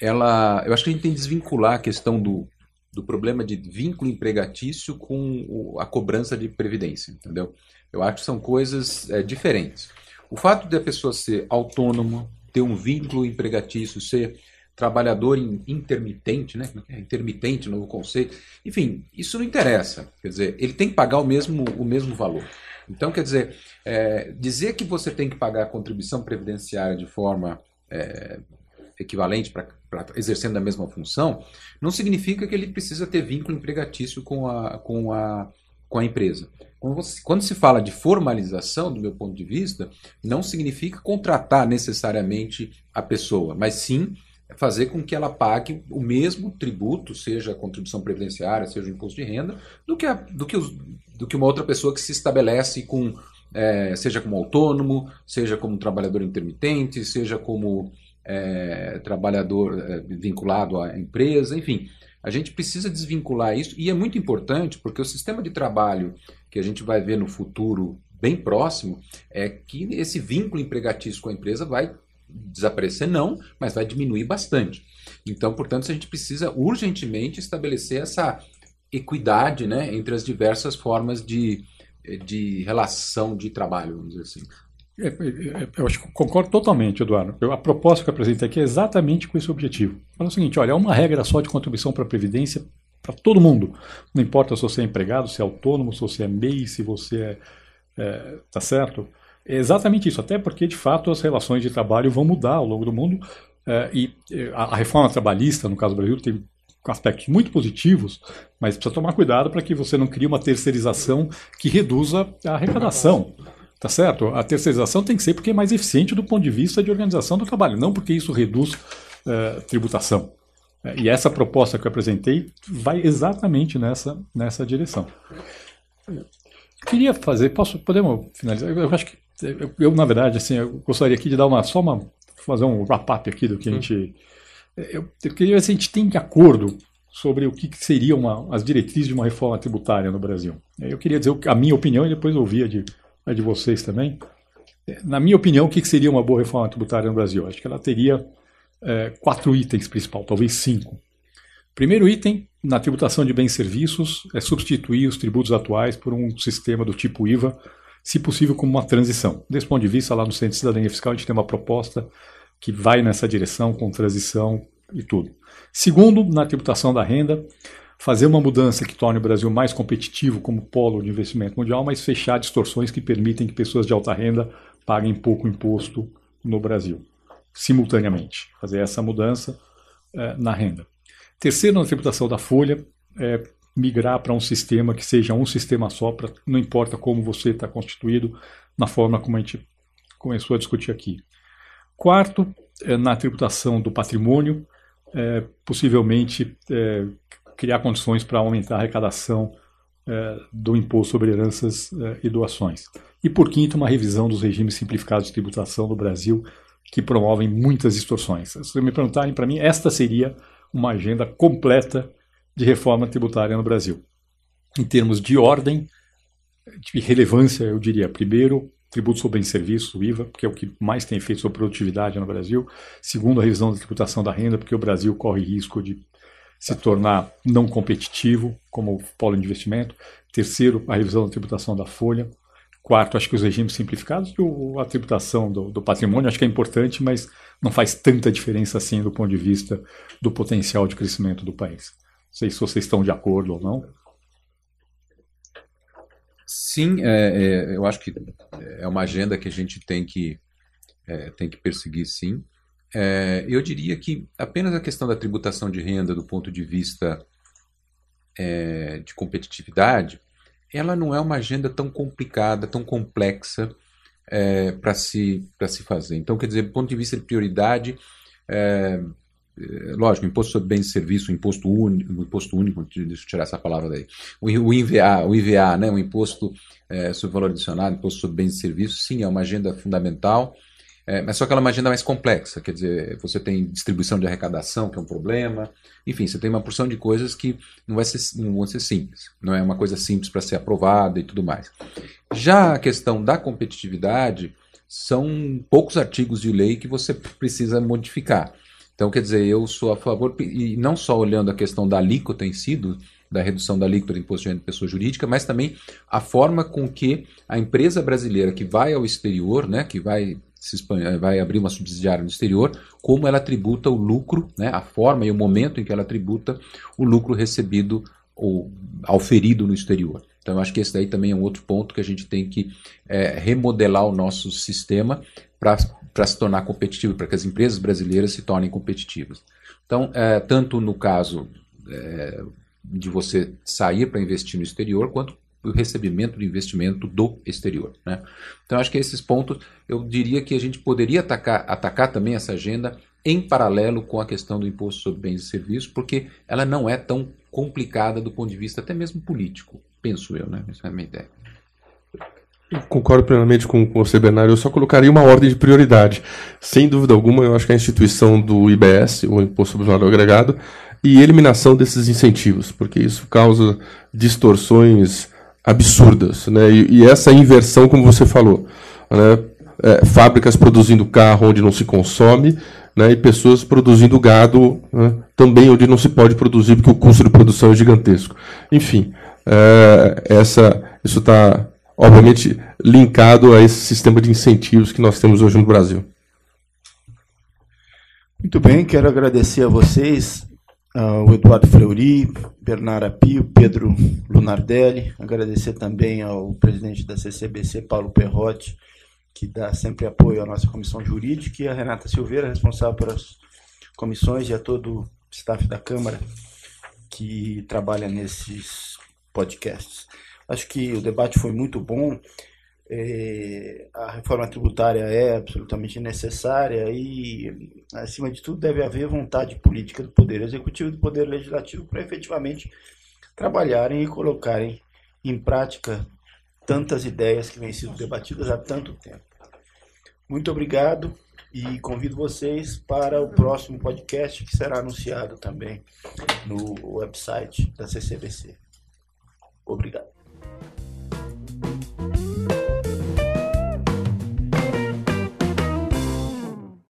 Speaker 3: ela, eu acho que a gente tem que desvincular a questão do, do problema de vínculo empregatício com a cobrança de previdência, entendeu? Eu acho que são coisas é, diferentes. O fato de a pessoa ser autônoma, ter um vínculo empregatício, ser trabalhador intermitente, né? É, intermitente, novo conceito. Enfim, isso não interessa. Quer dizer, ele tem que pagar o mesmo, o mesmo valor. Então, quer dizer, é, dizer que você tem que pagar a contribuição previdenciária de forma é, equivalente para exercendo a mesma função, não significa que ele precisa ter vínculo empregatício com a, com a, com a empresa. Quando, você, quando se fala de formalização, do meu ponto de vista, não significa contratar necessariamente a pessoa, mas sim fazer com que ela pague o mesmo tributo, seja a contribuição previdenciária, seja o imposto de renda, do que, a, do que, os, do que uma outra pessoa que se estabelece com, é, seja como autônomo, seja como trabalhador intermitente, seja como é, trabalhador é, vinculado à empresa, enfim. A gente precisa desvincular isso e é muito importante porque o sistema de trabalho que a gente vai ver no futuro bem próximo é que esse vínculo empregatício com a empresa vai desaparecer, não, mas vai diminuir bastante. Então, portanto, a gente precisa urgentemente estabelecer essa equidade né, entre as diversas formas de, de relação de trabalho, vamos dizer assim.
Speaker 2: É, é, é, eu concordo totalmente, Eduardo. A proposta que eu apresentei aqui é exatamente com esse objetivo. Fala o seguinte: olha, é uma regra só de contribuição para a Previdência para todo mundo. Não importa se você é empregado, se é autônomo, se você é MEI, se você é. é tá certo? É exatamente isso, até porque de fato as relações de trabalho vão mudar ao longo do mundo é, e a, a reforma trabalhista, no caso do Brasil, tem aspectos muito positivos, mas precisa tomar cuidado para que você não crie uma terceirização que reduza a arrecadação. Tá certo? A terceirização tem que ser porque é mais eficiente do ponto de vista de organização do trabalho, não porque isso reduz uh, tributação. É, e essa proposta que eu apresentei vai exatamente nessa, nessa direção. Queria fazer, posso, podemos finalizar? Eu acho que eu, eu, na verdade, assim, eu gostaria aqui de dar uma só uma fazer um wrap-up aqui do que a gente. Eu, eu queria ver se a gente tem acordo sobre o que seriam as diretrizes de uma reforma tributária no Brasil. Eu queria dizer a minha opinião e depois ouvir a de a de vocês também. Na minha opinião, o que seria uma boa reforma tributária no Brasil? Acho que ela teria é, quatro itens principais, talvez cinco. Primeiro item, na tributação de bens e serviços, é substituir os tributos atuais por um sistema do tipo IVA, se possível como uma transição. Desse ponto de vista, lá no Centro de Cidadania Fiscal, a gente tem uma proposta que vai nessa direção, com transição e tudo. Segundo, na tributação da renda, fazer uma mudança que torne o Brasil mais competitivo como polo de investimento mundial, mas fechar distorções que permitem que pessoas de alta renda paguem pouco imposto no Brasil, simultaneamente. Fazer essa mudança eh, na renda. Terceiro, na tributação da folha, é migrar para um sistema que seja um sistema só, pra, não importa como você está constituído, na forma como a gente começou a discutir aqui. Quarto, é, na tributação do patrimônio, é, possivelmente criar condições para aumentar a arrecadação é, do imposto sobre heranças é, e doações. E por quinto, uma revisão dos regimes simplificados de tributação do Brasil, que promovem muitas distorções. Se me perguntarem para mim, esta seria uma agenda completa de reforma tributária no Brasil. Em termos de ordem, de relevância, eu diria, primeiro, tributo sobre serviços, o IVA, que é o que mais tem efeito sobre produtividade no Brasil. Segundo, a revisão da tributação da renda, porque o Brasil corre risco de se tornar não competitivo como polo de investimento. Terceiro, a revisão da tributação da folha. Quarto, acho que os regimes simplificados e a tributação do, do, patrimônio acho que é importante, mas não faz tanta diferença assim do ponto de vista do potencial de crescimento do país. Não sei se vocês estão de acordo ou não.
Speaker 3: Sim, é, é, eu acho que é uma agenda que a gente tem que, é, tem que perseguir, sim. É, eu diria que apenas a questão da tributação de renda, do ponto de vista é, de competitividade, ela não é uma agenda tão complicada, tão complexa é, para se, se fazer. Então, quer dizer, do ponto de vista de prioridade, é, é, lógico, imposto sobre bens e serviços, imposto único, imposto único, deixa eu tirar essa palavra daí, o, o IVA, o IVA, né, o imposto é, sobre valor adicionado, imposto sobre bens e serviços, sim, é uma agenda fundamental, é, mas só que ela é uma agenda mais complexa, quer dizer, você tem distribuição de arrecadação, que é um problema, enfim, você tem uma porção de coisas que não, vai ser, não vão ser simples, não é uma coisa simples para ser aprovada e tudo mais. Já a questão da competitividade, são poucos artigos de lei que você precisa modificar. Então, quer dizer, eu sou a favor, e não só olhando a questão da alíquota em si, do, da redução da alíquota do imposto de renda de pessoa jurídica, mas também a forma com que a empresa brasileira que vai ao exterior, né, que vai, se vai abrir uma subsidiária no exterior, como ela tributa o lucro, né, a forma e o momento em que ela tributa o lucro recebido ou auferido no exterior. Então, eu acho que esse daí também é um outro ponto que a gente tem que é, remodelar o nosso sistema para se tornar competitivo, para que as empresas brasileiras se tornem competitivas. Então, é, tanto no caso é, de você sair para investir no exterior, quanto o recebimento do investimento do exterior. Né? Então, acho que esses pontos, eu diria que a gente poderia atacar, atacar também essa agenda em paralelo com a questão do imposto sobre bens e serviços, porque ela não é tão complicada do ponto de vista até mesmo político, penso eu, né? Essa é a minha ideia.
Speaker 4: Eu concordo plenamente com, com você, Bernardo. Eu só colocaria uma ordem de prioridade. Sem dúvida alguma, eu acho que a instituição do IBS, o Imposto sobre Valor Agregado, e eliminação desses incentivos, porque isso causa distorções absurdas. Né? E, e essa inversão, como você falou, né? é, fábricas produzindo carro onde não se consome, né? e pessoas produzindo gado né? também onde não se pode produzir, porque o custo de produção é gigantesco. Enfim, é, essa, isso está obviamente linkado a esse sistema de incentivos que nós temos hoje no Brasil.
Speaker 1: Muito bem, quero agradecer a vocês, ao Eduardo Fleury, Bernardo Apio, Pedro Lunardelli, agradecer também ao presidente da CCBC, Paulo Perrotti, que dá sempre apoio à nossa comissão jurídica, e a Renata Silveira, responsável pelas comissões, e a todo o staff da Câmara que trabalha nesses podcasts. Acho que o debate foi muito bom. É, a reforma tributária é absolutamente necessária e, acima de tudo, deve haver vontade política do Poder Executivo e do Poder Legislativo para efetivamente trabalharem e colocarem em prática tantas ideias que vêm sendo debatidas há tanto tempo. Muito obrigado e convido vocês para o próximo podcast que será anunciado também no website da CCBC. Obrigado.